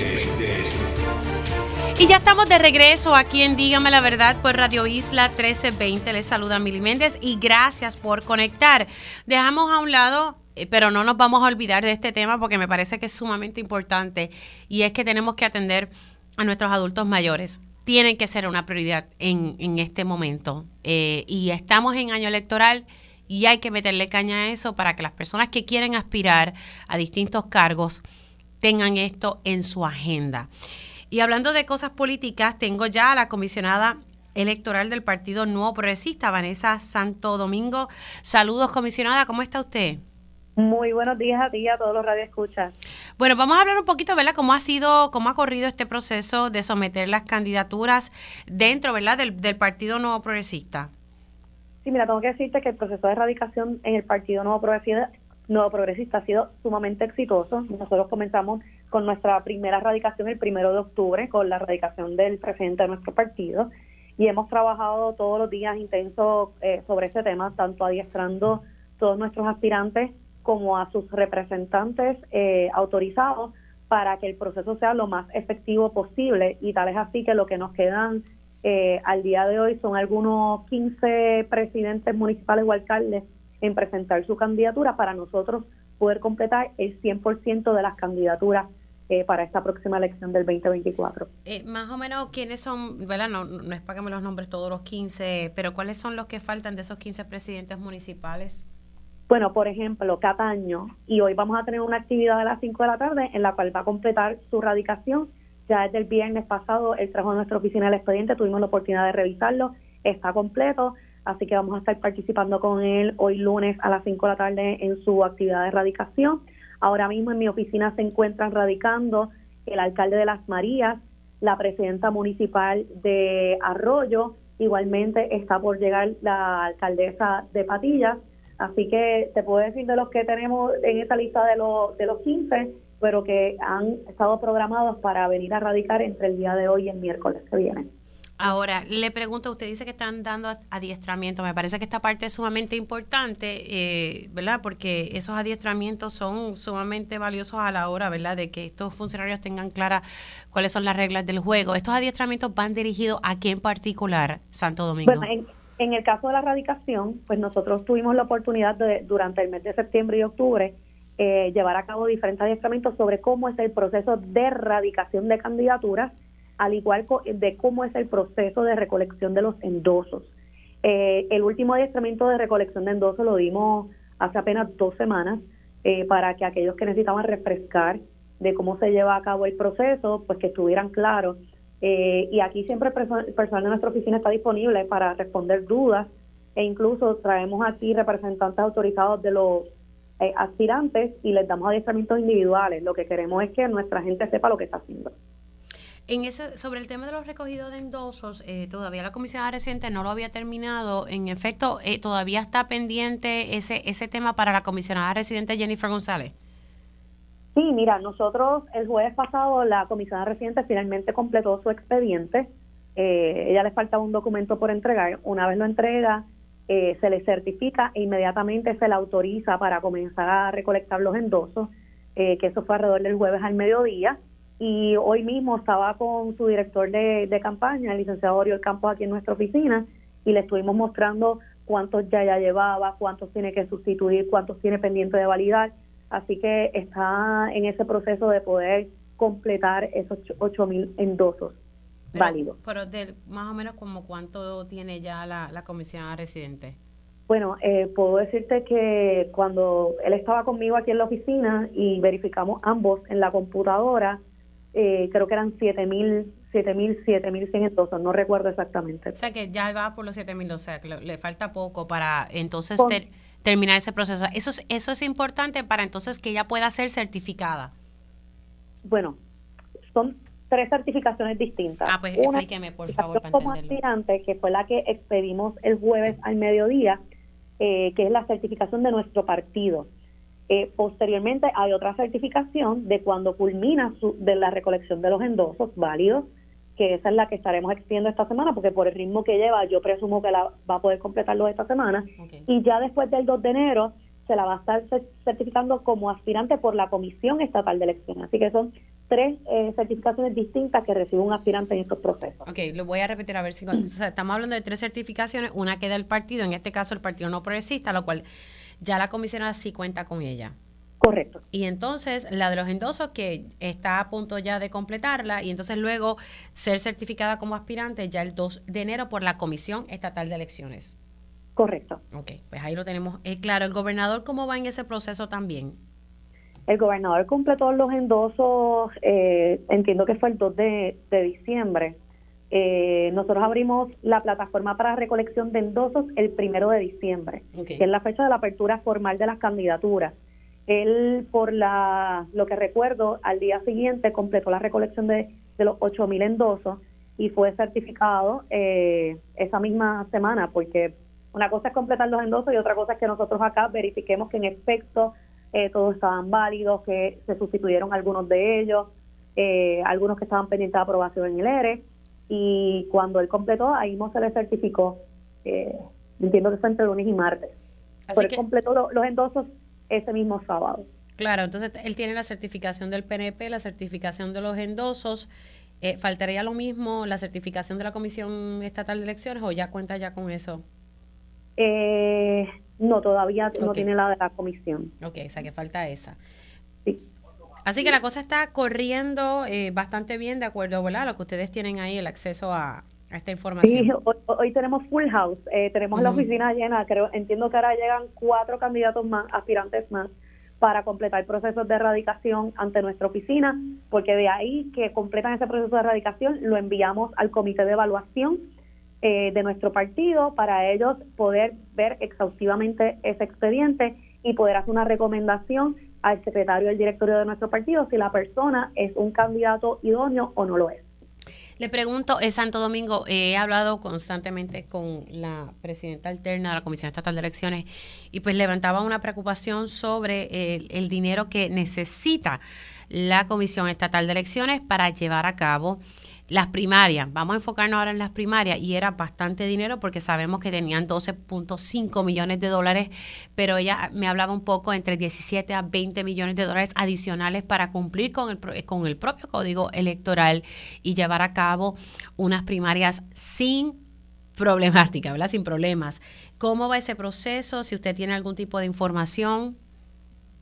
y ya estamos de regreso aquí en Dígame la Verdad por Radio Isla 1320. Les saluda Mili Méndez y gracias por conectar. Dejamos a un lado, eh, pero no nos vamos a olvidar de este tema porque me parece que es sumamente importante y es que tenemos que atender a nuestros adultos mayores. Tienen que ser una prioridad en, en este momento. Eh, y estamos en año electoral y hay que meterle caña a eso para que las personas que quieren aspirar a distintos cargos tengan esto en su agenda. Y hablando de cosas políticas, tengo ya a la comisionada electoral del Partido Nuevo Progresista, Vanessa Santo Domingo. Saludos, comisionada, ¿cómo está usted? Muy buenos días a ti a todos los radioescuchas. Bueno, vamos a hablar un poquito, ¿verdad? Cómo ha sido, cómo ha corrido este proceso de someter las candidaturas dentro, ¿verdad? Del, Partido Nuevo Progresista. Sí, mira, tengo que decirte que el proceso de erradicación en el Partido Nuevo Progresista, Nuevo Progresista ha sido sumamente exitoso. Nosotros comenzamos con nuestra primera radicación el primero de octubre, con la radicación del presidente de nuestro partido. Y hemos trabajado todos los días intenso eh, sobre ese tema, tanto adiestrando todos nuestros aspirantes como a sus representantes eh, autorizados para que el proceso sea lo más efectivo posible. Y tal es así que lo que nos quedan eh, al día de hoy son algunos 15 presidentes municipales o alcaldes en presentar su candidatura para nosotros poder completar el 100% de las candidaturas eh, para esta próxima elección del 2024. Eh, más o menos, ¿quiénes son, verdad? No, no es para que me los nombres todos los 15, pero ¿cuáles son los que faltan de esos 15 presidentes municipales? Bueno, por ejemplo, Cataño, y hoy vamos a tener una actividad a las 5 de la tarde en la cual va a completar su radicación. Ya desde el viernes pasado él trajo a nuestra oficina el expediente, tuvimos la oportunidad de revisarlo, está completo, así que vamos a estar participando con él hoy lunes a las 5 de la tarde en su actividad de radicación. Ahora mismo en mi oficina se encuentran radicando el alcalde de Las Marías, la presidenta municipal de Arroyo, igualmente está por llegar la alcaldesa de Patillas, así que te puedo decir de los que tenemos en esta lista de los, de los 15, pero que han estado programados para venir a radicar entre el día de hoy y el miércoles que viene. Ahora, le pregunto, usted dice que están dando adiestramiento, me parece que esta parte es sumamente importante, eh, ¿verdad? Porque esos adiestramientos son sumamente valiosos a la hora, ¿verdad? De que estos funcionarios tengan claras cuáles son las reglas del juego. ¿Estos adiestramientos van dirigidos a quién en particular, Santo Domingo? Bueno, en, el caso de la erradicación, pues nosotros tuvimos la oportunidad de, durante el mes de septiembre y octubre, eh, llevar a cabo diferentes adiestramientos sobre cómo es el proceso de erradicación de candidaturas al igual de cómo es el proceso de recolección de los endosos. Eh, el último adiestramiento de recolección de endosos lo dimos hace apenas dos semanas eh, para que aquellos que necesitaban refrescar de cómo se lleva a cabo el proceso, pues que estuvieran claros. Eh, y aquí siempre el personal de nuestra oficina está disponible para responder dudas e incluso traemos aquí representantes autorizados de los aspirantes y les damos adiestramientos individuales. Lo que queremos es que nuestra gente sepa lo que está haciendo. En ese, sobre el tema de los recogidos de endosos, eh, todavía la comisión reciente no lo había terminado. En efecto, eh, todavía está pendiente ese, ese tema para la comisionada residente Jennifer González. Sí, mira, nosotros el jueves pasado la comisionada residente finalmente completó su expediente. Eh, ella le faltaba un documento por entregar. Una vez lo entrega, se le certifica e inmediatamente se le autoriza para comenzar a recolectar los endosos, que eso fue alrededor del jueves al mediodía y hoy mismo estaba con su director de, campaña, el licenciado Oriol Campos, aquí en nuestra oficina, y le estuvimos mostrando cuántos ya ya llevaba, cuántos tiene que sustituir, cuántos tiene pendiente de validar. Así que está en ese proceso de poder completar esos 8 mil endosos válidos. Pero de, más o menos como cuánto tiene ya la, la comisión residente. Bueno, eh, puedo decirte que cuando él estaba conmigo aquí en la oficina y verificamos ambos en la computadora, eh, creo que eran 7.000, 7.000, 7.100 entonces, no recuerdo exactamente. O sea que ya va por los 7.000, o sea que le, falta poco para entonces terminar ese proceso. Eso es, eso es importante para entonces que ella pueda ser certificada. Bueno, son tres certificaciones distintas. Ah, pues explíqueme, por favor, para como aspirante, que fue la que expedimos el jueves al mediodía, eh, que es la certificación de nuestro partido. Eh, posteriormente hay otra certificación de cuando culmina su, de la recolección de los endosos válidos, que esa es la que estaremos expidiendo esta semana, porque por el ritmo que lleva, yo presumo que la va a poder completarlo esta semana. Y ya después del 2 de enero se la va a estar certificando como aspirante por la Comisión Estatal de Elecciones. Así que son tres eh, certificaciones distintas que recibe un aspirante en estos procesos. Ok, lo voy a repetir a ver si... estamos hablando de tres certificaciones, una que del partido, en este caso el Partido No Progresista, lo cual ya la comisionada sí cuenta con ella. Correcto. Y entonces la de los endosos que está a punto ya de completarla y entonces luego ser certificada como aspirante ya el 2 de enero por la Comisión Estatal de Elecciones. Correcto. Ok, pues ahí lo tenemos eh, claro. ¿El gobernador cómo va en ese proceso también? El gobernador completó los endosos, eh, entiendo que fue el 2 de, de diciembre. Eh, nosotros abrimos la plataforma para recolección de endosos el primero de diciembre, que es la fecha de la apertura formal de las candidaturas. Él, por la, lo que recuerdo, al día siguiente completó la recolección de, de los 8.000 endosos y fue certificado eh, esa misma semana, porque una cosa es completar los endosos y otra cosa es que nosotros acá verifiquemos que en efecto eh, todos estaban válidos, que se sustituyeron algunos de ellos, eh, algunos que estaban pendientes de aprobación en el ERE y cuando él completó, ahí mismo se le certificó, eh, entiendo que fue entre lunes y martes. Así él completó los endosos ese mismo sábado. Claro, entonces él tiene la certificación del PNP, la certificación de los endosos. Eh, ¿Faltaría lo mismo la certificación de la Comisión Estatal de Elecciones o ya cuenta ya con eso? Eh, no, todavía no tiene la de la comisión. Ok, o sea que falta esa. Sí. Así que la cosa está corriendo eh, bastante bien de acuerdo a lo que ustedes tienen ahí, el acceso a, esta información. Sí, hoy, tenemos full house, eh, tenemos la oficina llena, creo, entiendo que ahora llegan cuatro candidatos más, aspirantes más, para completar procesos de erradicación ante nuestra oficina, porque de ahí que completan ese proceso de erradicación lo enviamos al comité de evaluación eh, de nuestro partido para ellos poder ver exhaustivamente ese expediente y poder hacer una recomendación al secretario del directorio de nuestro partido si la persona es un candidato idóneo o no lo es. Le pregunto, es Santo Domingo, he hablado constantemente con la presidenta alterna de la Comisión Estatal de Elecciones y pues levantaba una preocupación sobre el, el dinero que necesita la Comisión Estatal de Elecciones para llevar a cabo las primarias, vamos a enfocarnos ahora en las primarias y era bastante dinero porque sabemos que tenían 12.5 millones de dólares, pero ella me hablaba un poco entre 17 a 20 millones de dólares adicionales para cumplir con el, con el propio código electoral y llevar a cabo unas primarias sin problemática, ¿verdad? Sin problemas. ¿Cómo va ese proceso? Si usted tiene algún tipo de información.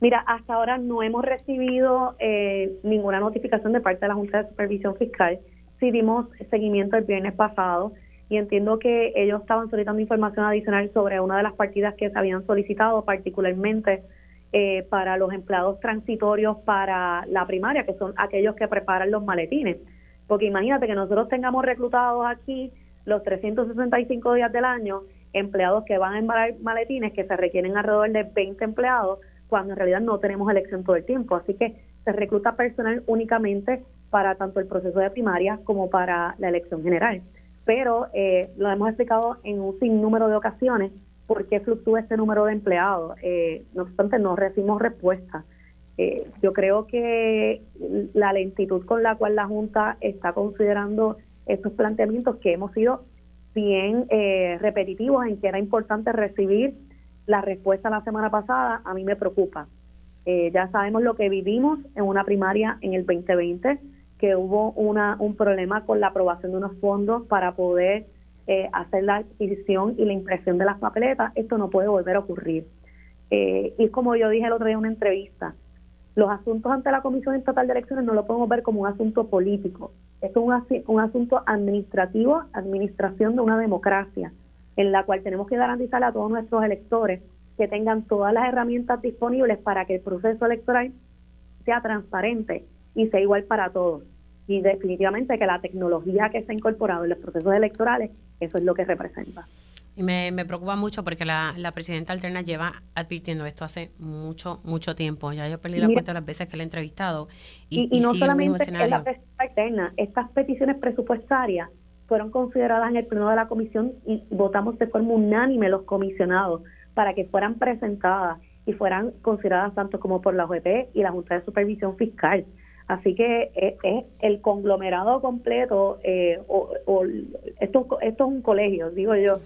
Mira, hasta ahora no hemos recibido eh, ninguna notificación de parte de la Junta de Supervisión Fiscal sí dimos seguimiento el viernes pasado y entiendo que ellos estaban solicitando información adicional sobre una de las partidas que se habían solicitado, particularmente eh, para los empleados transitorios para la primaria, que son aquellos que preparan los maletines. Porque imagínate que nosotros tengamos reclutados aquí los 365 días del año empleados que van a embalar maletines, que se requieren alrededor de 20 empleados, cuando en realidad no tenemos elección todo el tiempo. Así que se recluta personal únicamente para tanto el proceso de primaria como para la elección general. Pero eh, lo hemos explicado en un sinnúmero de ocasiones por qué fluctúa este número de empleados. Eh, no obstante, no recibimos respuesta. Eh, yo creo que la lentitud con la cual la Junta está considerando estos planteamientos que hemos sido bien repetitivos en que era importante recibir la respuesta la semana pasada, a mí me preocupa. ya sabemos lo que vivimos en una primaria en el 2020 que hubo una, un problema con la aprobación de unos fondos para poder eh, hacer la adquisición y la impresión de las papeletas. Esto no puede volver a ocurrir. Eh, y como yo dije el otro día en una entrevista, los asuntos ante la Comisión Estatal de Elecciones no lo podemos ver como un asunto político. Esto es un, un asunto administrativo, administración de una democracia, en la cual tenemos que garantizar a todos nuestros electores que tengan todas las herramientas disponibles para que el proceso electoral sea transparente y sea igual para todos. Y definitivamente que la tecnología que se ha incorporado en los procesos electorales, eso es lo que representa. Y me, preocupa mucho porque la, presidenta alterna lleva advirtiendo esto hace mucho, mucho tiempo. Ya yo perdí la cuenta de las veces que la he entrevistado. Y, no solamente es la presidenta alterna, estas peticiones presupuestarias fueron consideradas en el pleno de la comisión y votamos de forma unánime los comisionados para que fueran presentadas y fueran consideradas tanto como por la OEP y la Junta de Supervisión Fiscal. Así que es, el conglomerado completo, eh, o, esto, esto es un colegio, digo yo,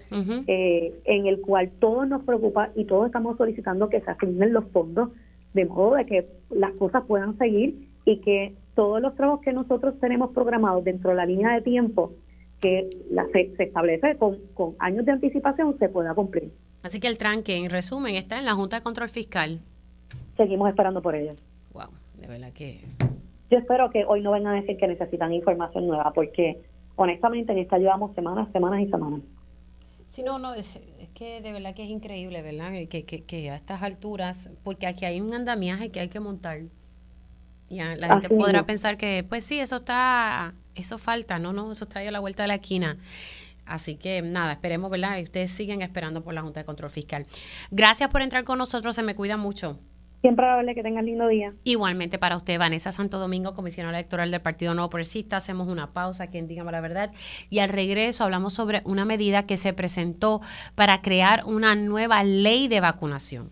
eh, en el cual todos nos preocupa y todos estamos solicitando que se asignen los fondos de modo de que las cosas puedan seguir y que todos los trabajos que nosotros tenemos programados dentro de la línea de tiempo que la, se, establece con, con años de anticipación se pueda cumplir. Así que el tranque, en resumen, está en la Junta de Control Fiscal. Seguimos esperando por ello. Wow, de verdad que yo espero que hoy no vengan a decir que necesitan información nueva, porque honestamente en esta llevamos semanas, semanas y semanas. Sí, no, no, es, que de verdad que es increíble, ¿verdad? Que, que, que, a estas alturas, porque aquí hay un andamiaje que hay que montar. Y la gente podrá pensar que, pues sí, eso está, eso falta, no, no, eso está ahí a la vuelta de la esquina. Así que nada, esperemos, ¿verdad? Y ustedes siguen esperando por la Junta de Control Fiscal. Gracias por entrar con nosotros, se me cuida mucho. Siempre agradable que tengan lindo día. Igualmente para usted, Vanessa Santo Domingo, comisionada electoral del Partido Nuevo Progresista. Hacemos una pausa aquí en Dígame la Verdad. Y al regreso hablamos sobre una medida que se presentó para crear una nueva ley de vacunación.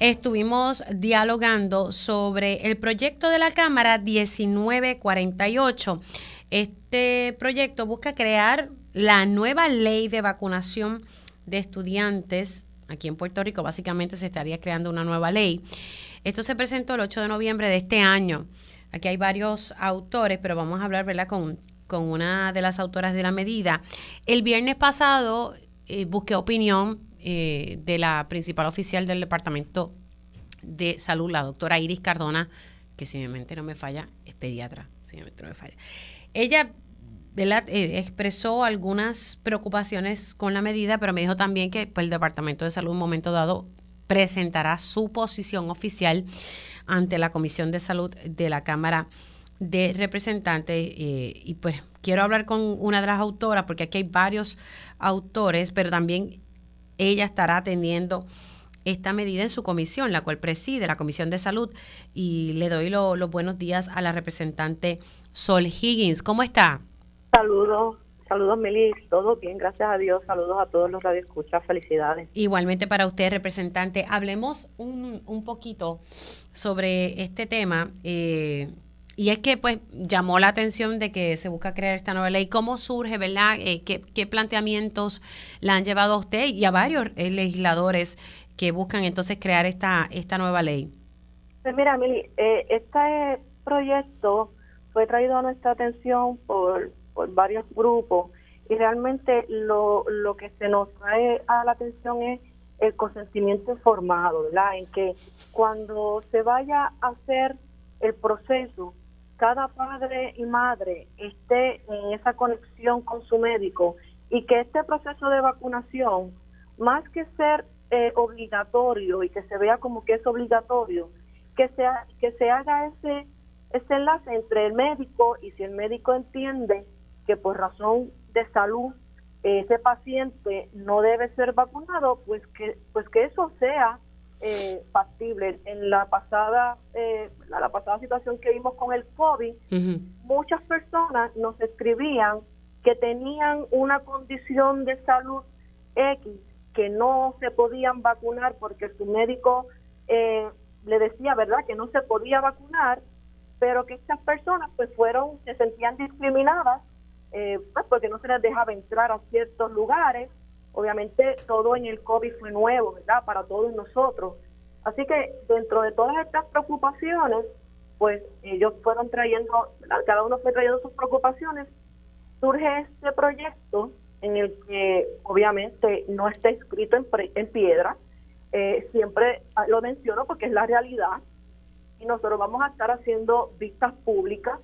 estuvimos dialogando sobre el proyecto de la Cámara 1948. Este proyecto busca crear la nueva ley de vacunación de estudiantes aquí en Puerto Rico, básicamente se estaría creando una nueva ley. Esto se presentó el 8 de noviembre de este año. Aquí hay varios autores, pero vamos a hablar ¿verdad? Con, con una de las autoras de la medida. El viernes pasado eh, busqué opinión eh, de la principal oficial del Departamento de Salud, la doctora Iris Cardona, que si mi mente no me falla, es pediatra, no me falla. Ella eh, expresó algunas preocupaciones con la medida, pero me dijo también que pues, el Departamento de Salud en un momento dado presentará su posición oficial ante la Comisión de Salud de la Cámara de Representantes. Eh, y pues quiero hablar con una de las autoras, porque aquí hay varios autores, pero también ella estará atendiendo esta medida en su comisión, la cual preside la Comisión de Salud. Y le doy los buenos días a la representante Sol Higgins. ¿Cómo está? Saludos, saludos Meli, todo bien, gracias a Dios, saludos a todos los radioescuchas, felicidades. Igualmente para usted, representante, hablemos un, un poquito sobre este tema. Eh, y es que pues llamó la atención de que se busca crear esta nueva ley. ¿Cómo surge, verdad? Eh, ¿qué, planteamientos la han llevado a usted y a varios eh, legisladores que buscan entonces crear esta, esta nueva ley? Pues mira, Mili, este proyecto fue traído a nuestra atención por por varios grupos y realmente lo, lo que se nos trae a la atención es el consentimiento informado, ¿verdad? En que cuando se vaya a hacer el proceso, cada padre y madre esté en esa conexión con su médico y que este proceso de vacunación, más que ser eh, obligatorio y que se vea como que es obligatorio, que, sea, que se haga ese, ese enlace entre el médico y si el médico entiende que por razón de salud ese paciente no debe ser vacunado, pues que pues que eso sea eh, factible. En la pasada eh, la, pasada situación que vimos con el COVID, muchas personas nos escribían que tenían una condición de salud X que no se podían vacunar porque su médico eh, le decía, ¿verdad?, que no se podía vacunar, pero que estas personas pues fueron, se sentían discriminadas, eh, pues porque no se les dejaba entrar a ciertos lugares. Obviamente todo en el COVID fue nuevo, ¿verdad?, para todos nosotros. Así que dentro de todas estas preocupaciones, pues ellos fueron trayendo, cada uno fue trayendo sus preocupaciones, surge este proyecto en el que obviamente no está escrito en, en piedra, eh, siempre lo menciono porque es la realidad, y nosotros vamos a estar haciendo vistas públicas.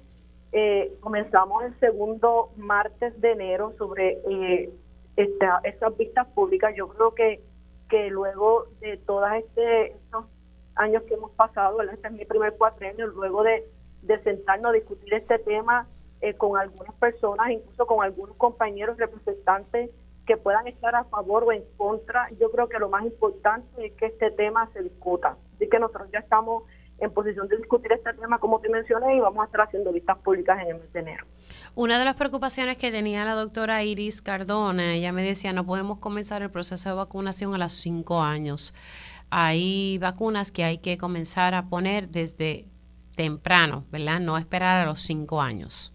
Eh, comenzamos el segundo martes de enero sobre eh, esta, estas vistas públicas. Yo creo que, que luego de todos este, estos años que hemos pasado, este es mi primer cuatrenio, luego de, de sentarnos a discutir este tema eh, con algunas personas, incluso con algunos compañeros representantes que puedan estar a favor o en contra, yo creo que lo más importante es que este tema se discuta. Así que nosotros ya estamos en posición de discutir este tema, como te mencioné, y vamos a estar haciendo vistas públicas en el mes de enero. Una de las preocupaciones que tenía la doctora Iris Cardona, ella me decía, no podemos comenzar el proceso de vacunación a los cinco años. Hay vacunas que hay que comenzar a poner desde temprano, ¿verdad? No esperar a los cinco años.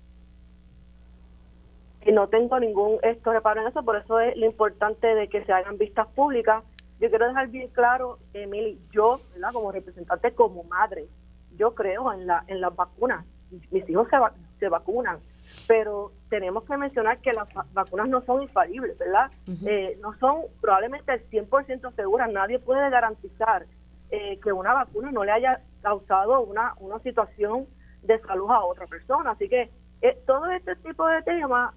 Y no tengo ningún esto reparo en eso, por eso es lo importante de que se hagan vistas públicas yo quiero dejar bien claro, Emily, yo, ¿verdad? como representante, como madre, yo creo en, la, en las vacunas. Mis hijos se, se vacunan, pero tenemos que mencionar que las vacunas no son infalibles, ¿verdad? Eh, no son probablemente el 100% seguras. Nadie puede garantizar eh, que una vacuna no le haya causado una, una situación de salud a otra persona. Así que eh, todo este tipo de temas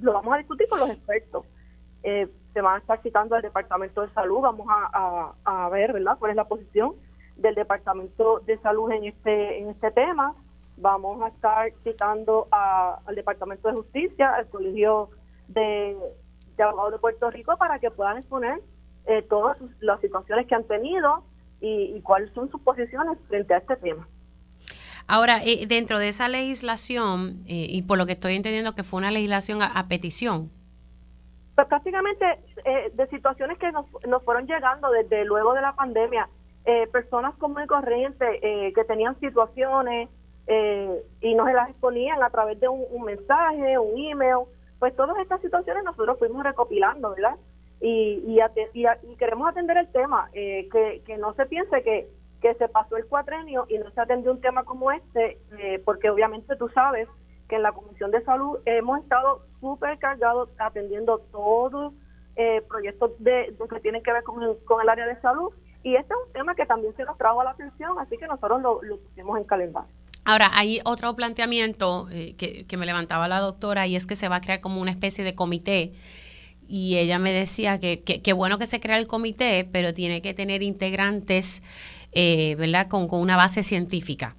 lo vamos a discutir con los expertos. Se van a estar citando al Departamento de Salud. Vamos a, ver, ¿verdad?, cuál es la posición del Departamento de Salud en este en este tema. Vamos a estar citando al Departamento de Justicia, al Colegio de, Abogados de Puerto Rico, para que puedan exponer eh, todas las situaciones que han tenido y, cuáles son sus posiciones frente a este tema. Ahora, eh, dentro de esa legislación, eh, y por lo que estoy entendiendo que fue una legislación a petición, pues prácticamente eh, de situaciones que nos, nos, fueron llegando desde luego de la pandemia, eh, personas común y corriente eh, que tenían situaciones y nos las exponían a través de un, mensaje, un email, pues todas estas situaciones nosotros fuimos recopilando, ¿verdad? Y, y, y, queremos atender el tema, que, que no se piense que, que se pasó el cuatrenio y no se atendió un tema como este, porque obviamente tú sabes que en la Comisión de Salud hemos estado súper cargados atendiendo todos eh, proyectos de, que tienen que ver con el, con el área de salud. Y este es un tema que también se nos trajo a la atención, así que nosotros lo, pusimos en calendario. Ahora, hay otro planteamiento eh, que, que me levantaba la doctora y es que se va a crear como una especie de comité y ella me decía que, que, bueno que se crea el comité, pero tiene que tener integrantes, eh, ¿verdad?, con, con, una base científica.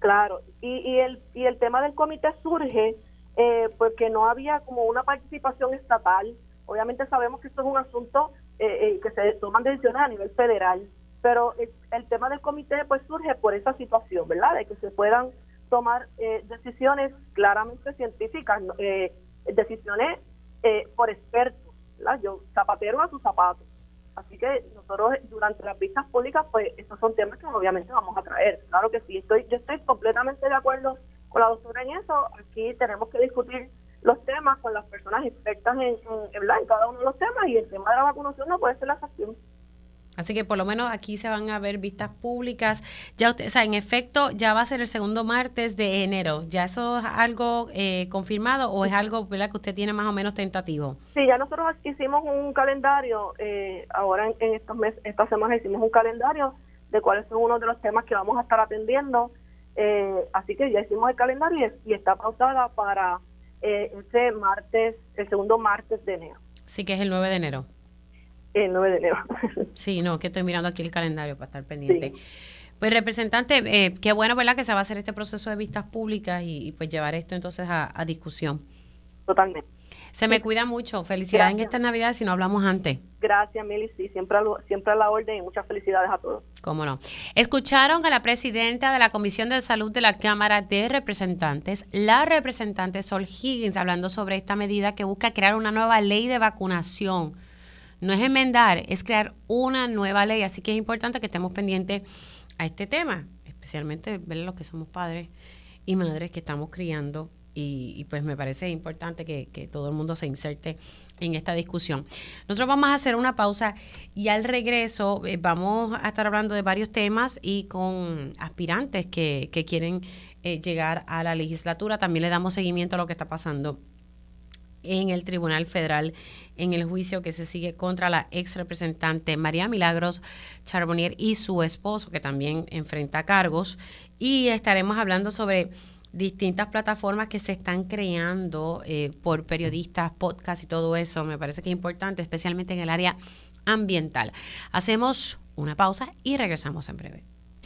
Claro, y, y, el, y el tema del comité surge eh, porque no había como una participación estatal. Obviamente sabemos que esto es un asunto eh, eh, que se toman decisiones a nivel federal, pero el, tema del comité pues surge por esa situación, ¿verdad? De que se puedan tomar decisiones claramente científicas, decisiones por expertos, ¿verdad? Yo, zapatero a sus zapatos. Así que nosotros durante las vistas públicas, pues esos son temas que obviamente vamos a traer. Claro que sí, estoy yo estoy completamente de acuerdo con la doctora en eso. Aquí tenemos que discutir los temas con las personas expertas en, en, cada uno de los temas y el tema de la vacunación no puede ser la excepción. Así que por lo menos aquí se van a ver vistas públicas. Ya usted, o sea, en efecto, ya va a ser el segundo martes de enero. ¿Ya eso es algo eh, confirmado o es algo ¿verdad, que usted tiene más o menos tentativo? Sí, ya nosotros hicimos un calendario, eh, ahora en, estos meses, esta semana hicimos un calendario de cuáles son uno de los temas que vamos a estar atendiendo. Eh, así que ya hicimos el calendario y, está pautada para ese martes, el segundo martes de enero. Sí, que es el 9 de enero el 9 de enero. [LAUGHS] sí, no, que estoy mirando aquí el calendario para estar pendiente. Pues representante, eh, qué bueno, ¿verdad? Que se va a hacer este proceso de vistas públicas y, pues llevar esto entonces a, discusión. totalmente. Se me cuida mucho. Felicidades en esta Navidad si no hablamos antes. Gracias, Mili. Sí, siempre a, siempre a la orden y muchas felicidades a todos. Cómo no. Escucharon a la presidenta de la Comisión de Salud de la Cámara de Representantes, la representante Sol Higgins, hablando sobre esta medida que busca crear una nueva ley de vacunación. No es enmendar, es crear una nueva ley. Así que es importante que estemos pendientes a este tema, especialmente ver los que somos padres y madres que estamos criando y, pues me parece importante que, todo el mundo se inserte en esta discusión. Nosotros vamos a hacer una pausa y al regreso eh, vamos a estar hablando de varios temas y con aspirantes que, quieren eh, llegar a la legislatura. También le damos seguimiento a lo que está pasando en el Tribunal Federal en el juicio que se sigue contra la ex representante María Milagros Charbonnier y su esposo, que también enfrenta cargos. Y estaremos hablando sobre distintas plataformas que se están creando eh, por periodistas, podcasts y todo eso. Me parece que es importante, especialmente en el área ambiental. Hacemos una pausa y regresamos en breve.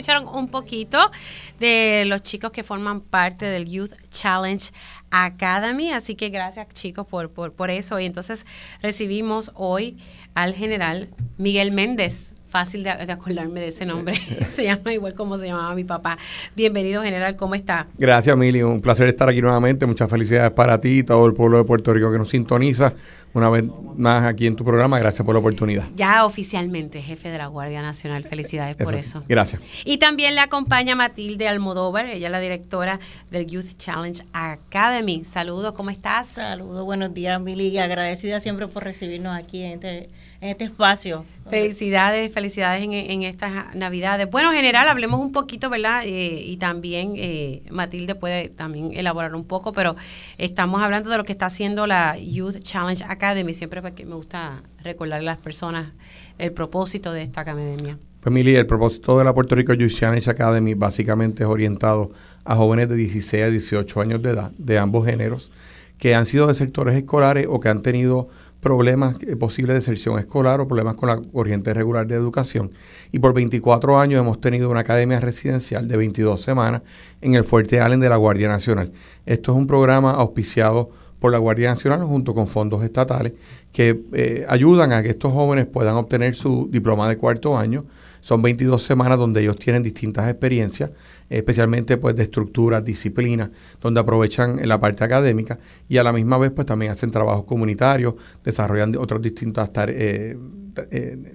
escucharon un poquito de los chicos que forman parte del Youth Challenge Academy, así que gracias chicos por, por, por eso. Y entonces recibimos hoy al general Miguel Méndez, fácil de, acordarme de ese nombre. [LAUGHS] [LAUGHS] se llama igual como se llamaba mi papá. Bienvenido, general, ¿cómo está? Gracias, Mili. Un placer estar aquí nuevamente. Muchas felicidades para ti y todo el pueblo de Puerto Rico que nos sintoniza una vez más aquí en tu programa. Gracias por la oportunidad. Ya oficialmente jefe de la Guardia Nacional. Felicidades por eso. Gracias. Y también le acompaña Matilde Almodóvar. Ella es la directora del Youth Challenge Academy. Saludos, ¿cómo estás? Saludos, buenos días, Mili. Agradecida siempre por recibirnos aquí en este, en este espacio. Felicidades, felicidades en, estas Navidades. Bueno, general, hablemos un poquito, ¿verdad? Eh, y también eh, Matilde puede también elaborar un poco, pero estamos hablando de lo que está haciendo la Youth Challenge Academy, siempre porque me gusta recordarle a las personas el propósito de esta academia. Pues Mili, el propósito de la Puerto Rico Youth Challenge Academy básicamente es orientado a jóvenes de 16 a 18 años de edad, de ambos géneros, que han sido de sectores escolares o que han tenido problemas eh, posibles de deserción escolar o problemas con la corriente regular de educación. Y por 24 años hemos tenido una academia residencial de 22 semanas en el Fuerte Allen de la Guardia Nacional. Esto es un programa auspiciado por la Guardia Nacional junto con fondos estatales que eh, ayudan a que estos jóvenes puedan obtener su diploma de cuarto año. Son 22 semanas donde ellos tienen distintas experiencias especialmente pues de estructuras, disciplinas, donde aprovechan la parte académica y a la misma vez pues también hacen trabajos comunitarios, desarrollan otros distintos eh, eh,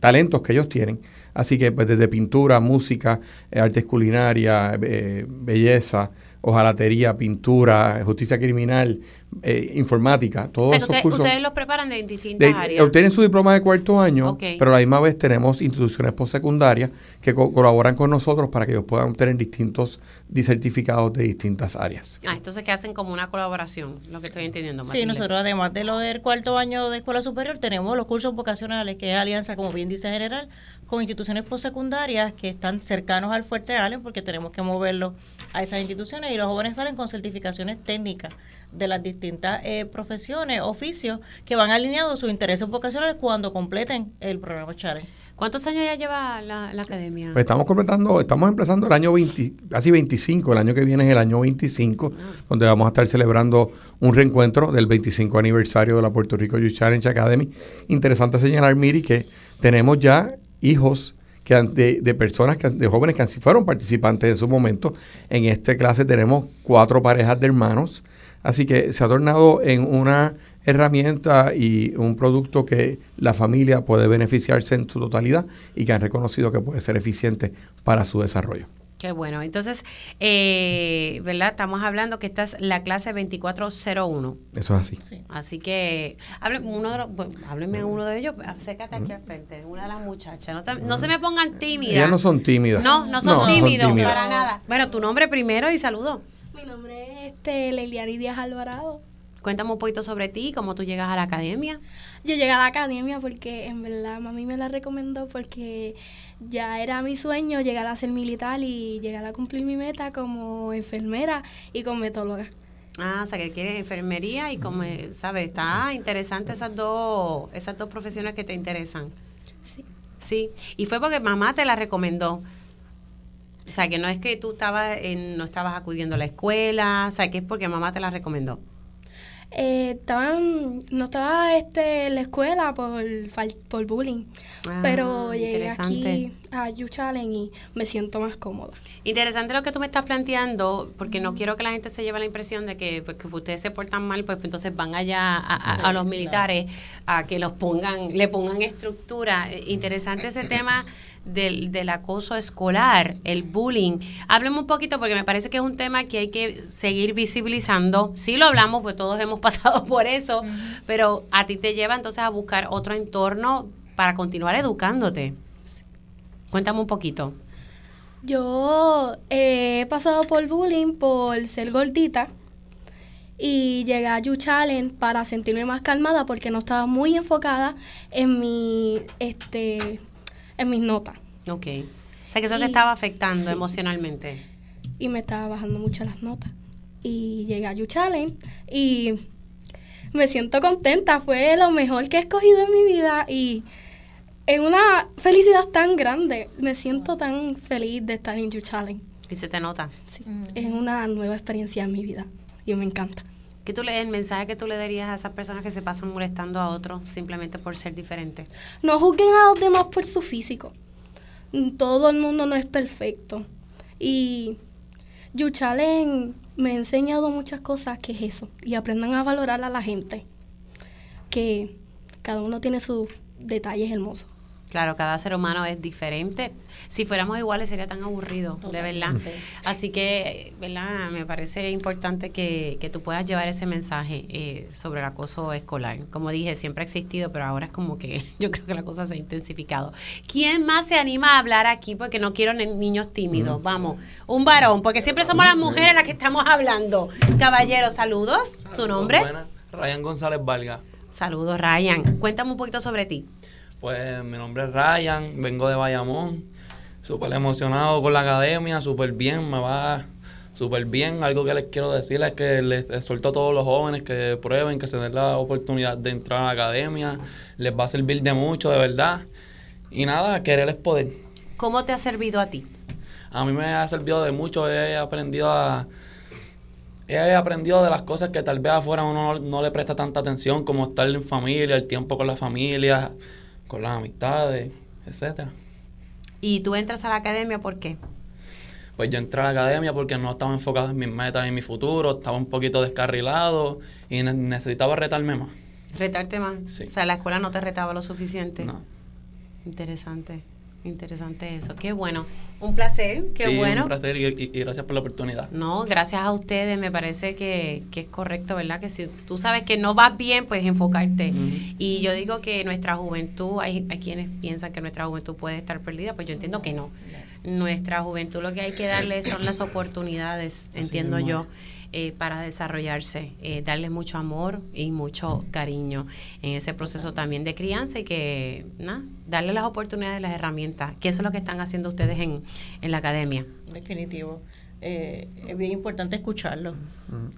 talentos que ellos tienen. Así que pues desde pintura, música, eh, artes culinarias, belleza, hojalatería, pintura, justicia criminal, eh, informática, todos esos cursos. Ustedes los preparan de distintas áreas. Obtienen su diploma de cuarto año, pero a la misma vez tenemos instituciones postsecundarias que colaboran con nosotros para que ellos puedan obtener distintos certificados de distintas áreas. Ah, entonces que hacen como una colaboración, lo que estoy entendiendo. Sí, nosotros además de lo del cuarto año de escuela superior, tenemos los cursos vocacionales, que es alianza, como bien dice general, con instituciones postsecundarias que están cercanos al Fuerte Allen, porque tenemos que moverlo a esas instituciones y los jóvenes salen con certificaciones técnicas de las distintas eh, profesiones, oficios, que van alineados a sus intereses vocacionales cuando completen el programa Challenge. ¿Cuántos años ya lleva la, la academia? Pues estamos completando, estamos empezando el año 20, casi 25, el año que viene es el año 25, donde vamos a estar celebrando un reencuentro del 25 aniversario de la Puerto Rico Youth Challenge Academy. Interesante señalar, Miri, que tenemos ya hijos que han- de, de personas, que, han- de jóvenes que así fueron participantes en su momento. En esta clase tenemos cuatro parejas de hermanos, así que se ha tornado en una herramienta y un producto que la familia puede beneficiarse en su totalidad y que han reconocido que puede ser eficiente para su desarrollo. Qué bueno. Entonces, eh, ¿verdad? Estamos hablando que esta es la clase 2401. Eso es así. Sí. Así que, hable, uno de los, bueno, hábleme a uno de ellos, acércate aquí al frente, una de las muchachas. No, te- no se me pongan tímidas. Ellas no son tímidas. No, no son No, son tímidos, tímidas. para nada. Bueno, tu nombre primero y saludo. Mi nombre es este, Leiliani Díaz Alvarado. Cuéntame un poquito sobre ti, cómo tú llegas a la academia. Yo llegué a la academia porque en verdad mami me la recomendó porque ya era mi sueño llegar a ser militar y llegar a cumplir mi meta como enfermera y cosmetóloga. Ah, o sea, que quieres enfermería y como, eh, ¿sabes? Está interesante esas dos, esas dos profesiones que te interesan. Sí. Sí, y fue porque mamá te la recomendó. O sea, que no es que tú estabas en, no estabas acudiendo a la escuela, o sea, que es porque mamá te la recomendó. Eh, estaban, no estaba este, en la escuela por, fal- por bullying, Ah, pero llegué aquí a You Challenge y me siento más cómoda. Interesante lo que tú me estás planteando, porque no quiero que la gente se lleve la impresión de que, pues, que ustedes se portan mal, pues entonces van allá a, a- Sí, a los claro. militares a que los pongan, le pongan estructura. Eh, Interesante ese [CLEARS THROAT] tema del, del acoso escolar, el bullying. Hábleme un poquito, porque me parece que es un tema que hay que seguir visibilizando. Sí lo hablamos, pues todos hemos [LAUGHS] pasado por eso, pero a ti te lleva entonces a buscar otro entorno para continuar educándote. Cuéntame un poquito. Yo eh, he pasado por bullying por ser gordita y llegué a You Challenge para sentirme más calmada porque no estaba muy enfocada en mi este en mis notas Ok. O sea que eso te Y- estaba afectando sí. emocionalmente. y me estaba bajando mucho las notas. Y llegué a You Challenge y me siento contenta, fue lo mejor que he escogido en mi vida y en una felicidad tan grande, me siento tan feliz de estar en You Challenge. Y se te nota. Sí, es una nueva experiencia en mi vida y me encanta. ¿Qué tú le, el mensaje que tú le darías a esas personas que se pasan molestando a otros simplemente por ser diferentes? No juzguen a los demás por su físico. Todo el mundo no es perfecto. Y You Challenge me ha enseñado muchas cosas que es eso. Y aprendan a valorar a la gente. Que cada uno tiene sus detalles hermosos. Claro, cada ser humano es diferente. Si fuéramos iguales sería tan aburrido, de verdad. Así que, ¿verdad? Me parece importante que, que tú puedas llevar ese mensaje eh, sobre el acoso escolar. Como dije, siempre ha existido, pero ahora es como que [LAUGHS] yo creo que la cosa se ha intensificado. ¿Quién más se anima a hablar aquí? Porque no quiero ni- niños tímidos. Vamos, un varón, porque siempre somos las mujeres las que estamos hablando. Caballero, saludos. ¿Su nombre? Ryan González Valga. Saludos, Ryan. Cuéntame un poquito sobre ti. Pues mi nombre es Ryan, vengo de Bayamón. Súper emocionado con la academia, súper bien, me va súper bien. Algo que les quiero decir es que les exhorto a todos los jóvenes que prueben, que se den la oportunidad de entrar a la academia. Les va a servir de mucho, de verdad. Y nada, querer es poder. ¿Cómo te ha servido a ti? A mí me ha servido de mucho, he aprendido a... He aprendido de las cosas que tal vez afuera uno no, no le presta tanta atención, como estar en familia, el tiempo con la familia, con las amistades, etcétera. ¿Y tú entras a la academia por qué? Pues yo entré a la academia porque no estaba enfocado en mis metas y en mi futuro, estaba un poquito descarrilado y ne- necesitaba retarme más. Retarte más. Sí. O sea, la escuela no te retaba lo suficiente. No. Interesante. Interesante eso. Qué bueno. Un placer. Qué Sí, bueno. Un placer y, y- y gracias por la oportunidad. No, gracias a ustedes. Me parece que, que es correcto, ¿verdad? Que si tú sabes que no vas bien, pues enfocarte. Y yo digo que nuestra juventud, hay, hay quienes piensan que nuestra juventud puede estar perdida, pues yo entiendo que no. Nuestra juventud lo que hay que darle son las oportunidades, entiendo mismo yo. Eh, para desarrollarse, eh, darle mucho amor y mucho cariño en ese proceso también de crianza y que, nada, darle las oportunidades, las herramientas, que eso es lo que están haciendo ustedes en, en la academia. Definitivo. eh, es bien importante escucharlo,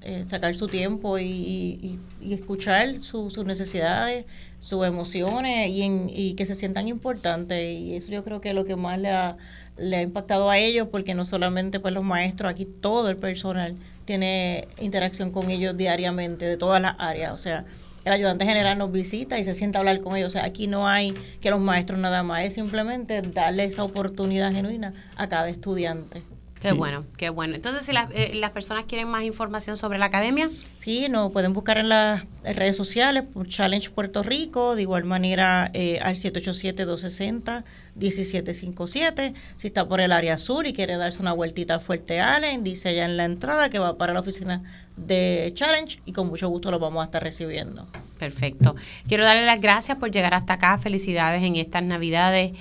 eh, sacar su tiempo y, y, escuchar sus necesidades, sus emociones y, y, que se sientan importantes. Y eso yo creo que es lo que más le ha, le ha impactado a ellos, porque no solamente pues los maestros, aquí todo el personal tiene interacción con ellos diariamente, de todas las áreas. O sea, el ayudante general nos visita y se sienta a hablar con ellos. O sea, aquí no hay que los maestros nada más, es simplemente darle esa oportunidad genuina a cada estudiante. Qué bueno, qué bueno. Entonces, si las, eh, las personas quieren más información sobre la academia. Sí, nos pueden buscar en las redes sociales, por Challenge Puerto Rico, de igual manera eh, al 787-260-1757. Si está por el área sur y quiere darse una vueltita a Fuerte Allen, dice allá en la entrada que va para la oficina de Challenge y con mucho gusto lo vamos a estar recibiendo. Perfecto. Quiero darle las gracias por llegar hasta acá. Felicidades en estas Navidades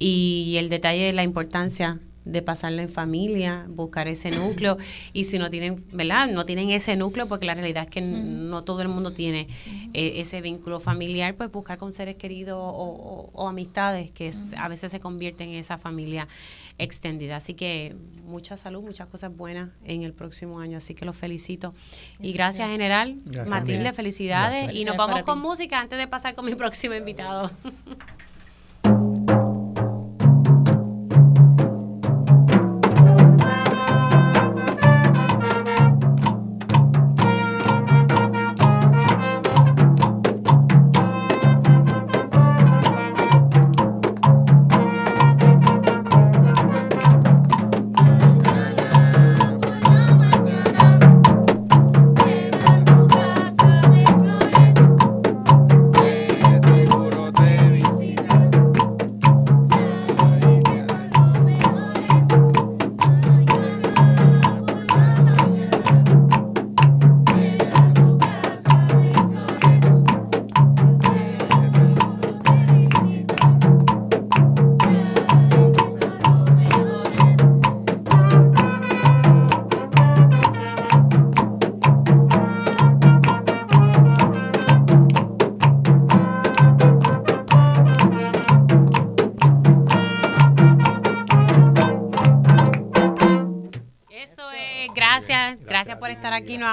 y el detalle de la importancia de pasarla en familia, buscar ese núcleo y si no tienen, ¿verdad? No tienen ese núcleo porque la realidad es que no todo el mundo tiene eh, ese vínculo familiar, pues buscar con seres queridos o, amistades que a veces se convierten en esa familia extendida. Así que mucha salud, muchas cosas buenas en el próximo año, así que los felicito. Y gracias, general. Matilde, felicidades. Y nos vamos con música antes de pasar con mi próximo invitado. [LAUGHS]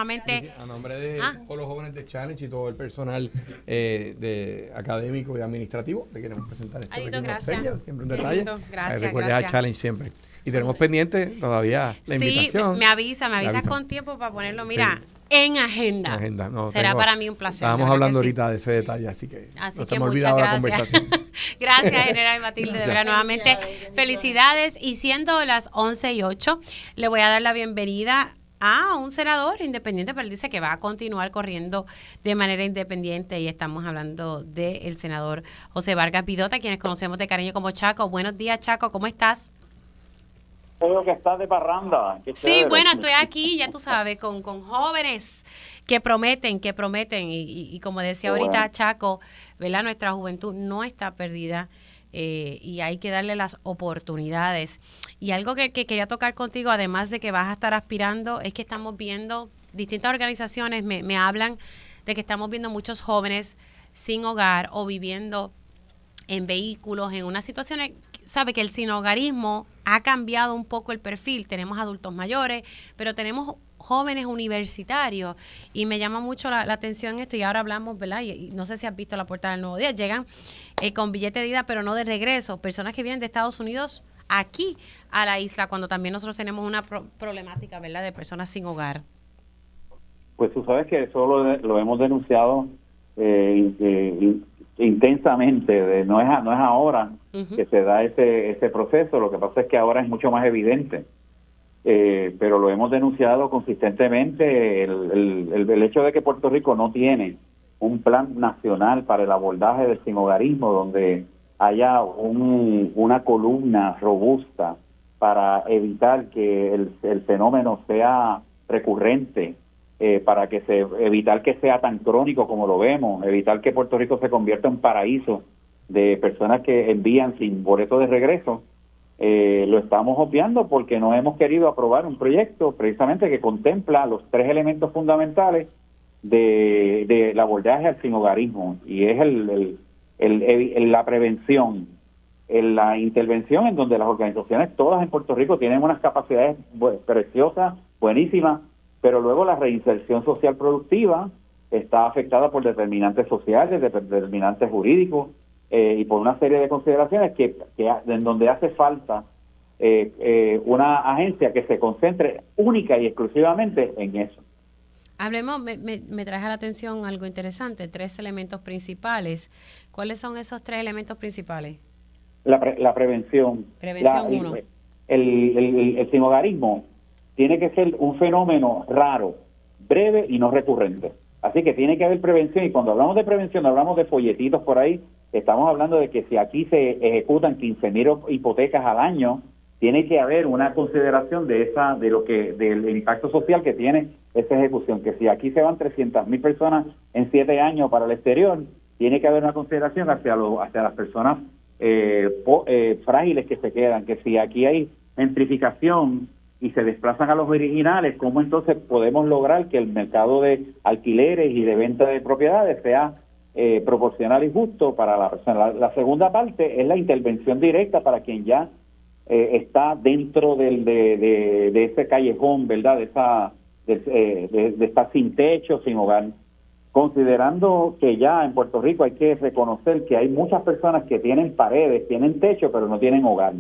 nuevamente. A nombre de ah. todos los jóvenes de Challenge y todo el personal eh, de académico y administrativo, te queremos presentar esto. Adito, gracias. siempre un detalle. Gracias, Recuerda a Challenge siempre. Y tenemos pendiente todavía la invitación. Sí, me avisa, me avisas con tiempo para ponerlo. Mira, en agenda. Será para mí un placer. Estábamos hablando ahorita de ese detalle, así que así no se me olvidado la conversación. [LAUGHS] gracias, General [LAUGHS] Matilde, de verdad, nuevamente. Felicidades. Y siendo las 11 y 8, le voy a dar la bienvenida a un senador independiente, pero él dice que va a continuar corriendo de manera independiente y estamos hablando del senador José Vargas Pidota, quienes conocemos de cariño como Chaco. Buenos días, Chaco, ¿cómo estás? Creo que estás de parranda. sí, bueno, estoy aquí, ya tú sabes, con, con jóvenes que prometen, que prometen. Y, como decía ahorita Chaco, ¿verdad? Nuestra juventud no está perdida eh, y hay que darle las oportunidades. Y algo que, quería tocar contigo, además de que vas a estar aspirando, es que estamos viendo, distintas organizaciones me, hablan de que estamos viendo muchos jóvenes sin hogar o viviendo en vehículos, en unas situaciones, sabe que el sin hogarismo ha cambiado un poco el perfil. Tenemos adultos mayores, pero tenemos jóvenes universitarios y me llama mucho la, atención esto y ahora hablamos, ¿verdad? Y, no sé si has visto la puerta del Nuevo Día, llegan eh, con billete de ida pero no de regreso, personas que vienen de Estados Unidos aquí a la isla cuando también nosotros tenemos una problemática, ¿verdad? De personas sin hogar. Pues tú sabes que eso lo, hemos denunciado eh, eh, intensamente, no, es, no es ahora que se da ese, ese proceso, lo que pasa es que ahora es mucho más evidente eh, pero lo hemos denunciado consistentemente. El, el, hecho de que Puerto Rico no tiene un plan nacional para el abordaje del sinhogarismo, donde haya un, una columna robusta para evitar que el, fenómeno sea recurrente, eh, para que se evitar que sea tan crónico como lo vemos, evitar que Puerto Rico se convierta en paraíso de personas que envían sin boleto de regreso. Eh, lo estamos obviando porque no hemos querido aprobar un proyecto precisamente que contempla los tres elementos fundamentales de, de abordaje al sinhogarismo y es el, el, la prevención, en la intervención en donde las organizaciones todas en Puerto Rico tienen unas capacidades preciosas, buenísimas, pero luego la reinserción social productiva está afectada por determinantes sociales, determinantes jurídicos eh, y por una serie de consideraciones que, en donde hace falta eh, eh, una agencia que se concentre única y exclusivamente en eso. Hablemos, me, me, traje a la atención algo interesante, tres elementos principales. ¿Cuáles son esos tres elementos principales? La, la prevención. Prevención uno. El, el, el, sinogarismo tiene que ser un fenómeno raro, breve y no recurrente. Así que tiene que haber prevención y cuando hablamos de prevención hablamos de folletitos por ahí, estamos hablando de que si aquí se ejecutan 15 mil hipotecas al año, tiene que haber una consideración de esa de lo que del impacto social que tiene esa ejecución, que si aquí se van 300 mil personas en siete años para el exterior, tiene que haber una consideración hacia, lo, hacia las personas eh, eh, frágiles que se quedan, que si aquí hay gentrificación y se desplazan a los originales, ¿cómo entonces podemos lograr que el mercado de alquileres y de venta de propiedades sea eh, proporcional y justo para la persona? La, segunda parte es la intervención directa para quien ya está dentro del, de, de, ese callejón, ¿verdad? De, esa, de, de estar sin techo, sin hogar considerando que ya en Puerto Rico hay que reconocer que hay muchas personas que tienen paredes, tienen techo, pero no tienen hogar.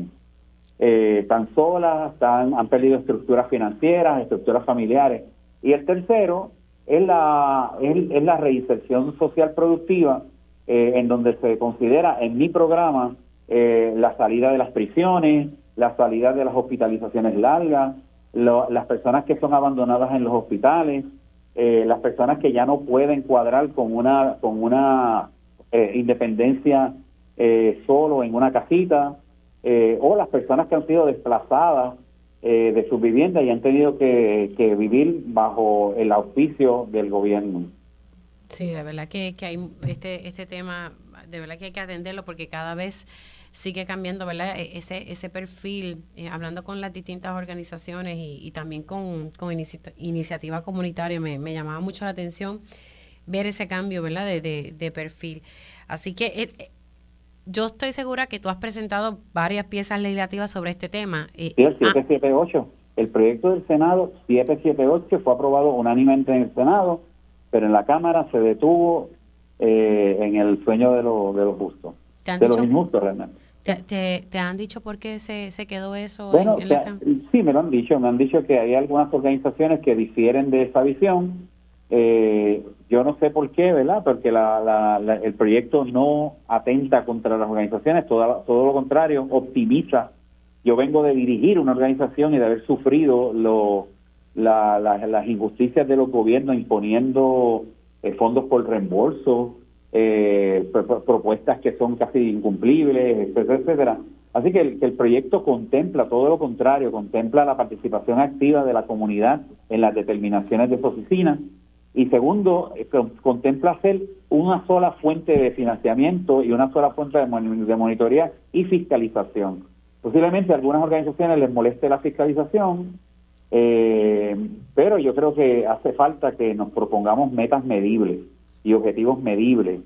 Eh, solas, están, han perdido estructuras financieras, estructuras familiares. Y el tercero es la, es, la reinserción social productiva, eh, en donde se considera en mi programa eh, la salida de las prisiones, la salida de las hospitalizaciones largas, las personas que son abandonadas en los hospitales, eh, las personas que ya no pueden cuadrar con una con una eh, independencia eh, solo en una casita o las personas que han sido desplazadas de su vivienda y han tenido que, que, vivir bajo el auspicio del gobierno. Sí, de verdad que, que hay este este tema de verdad que hay que atenderlo porque cada vez sigue cambiando, ¿verdad? E, ese, ese perfil, eh, hablando con las distintas organizaciones y, también con, con iniciativa comunitaria, me, llamaba mucho la atención ver ese cambio, ¿verdad? De, de, perfil. Así que eh, eh, yo estoy segura que tú has presentado varias piezas legislativas sobre este tema. sí, el 778. Ah, el proyecto del Senado 778 fue aprobado unánimemente en el Senado, pero en la Cámara se detuvo en el sueño de, de los justos, de los injustos realmente. ¿Te, te, han dicho por qué se, se quedó eso? Bueno, sí, me lo han dicho. Me han dicho que hay algunas organizaciones que difieren de esa visión. Eh, yo no sé por qué, ¿verdad? Porque la, el proyecto no atenta contra las organizaciones, todo, todo lo contrario, optimiza. Yo vengo de dirigir una organización y de haber sufrido lo, las injusticias de los gobiernos imponiendo eh, fondos por reembolso, eh, propuestas que son casi incumplibles, etcétera, etcétera. Así que el, proyecto contempla todo lo contrario, contempla la participación activa de la comunidad en las determinaciones de su oficina y segundo, eh, contempla hacer una sola fuente de financiamiento y una sola fuente de, de monitoría y fiscalización. Posiblemente a algunas organizaciones les moleste la fiscalización, eh, pero yo creo que hace falta que nos propongamos metas medibles y objetivos medibles.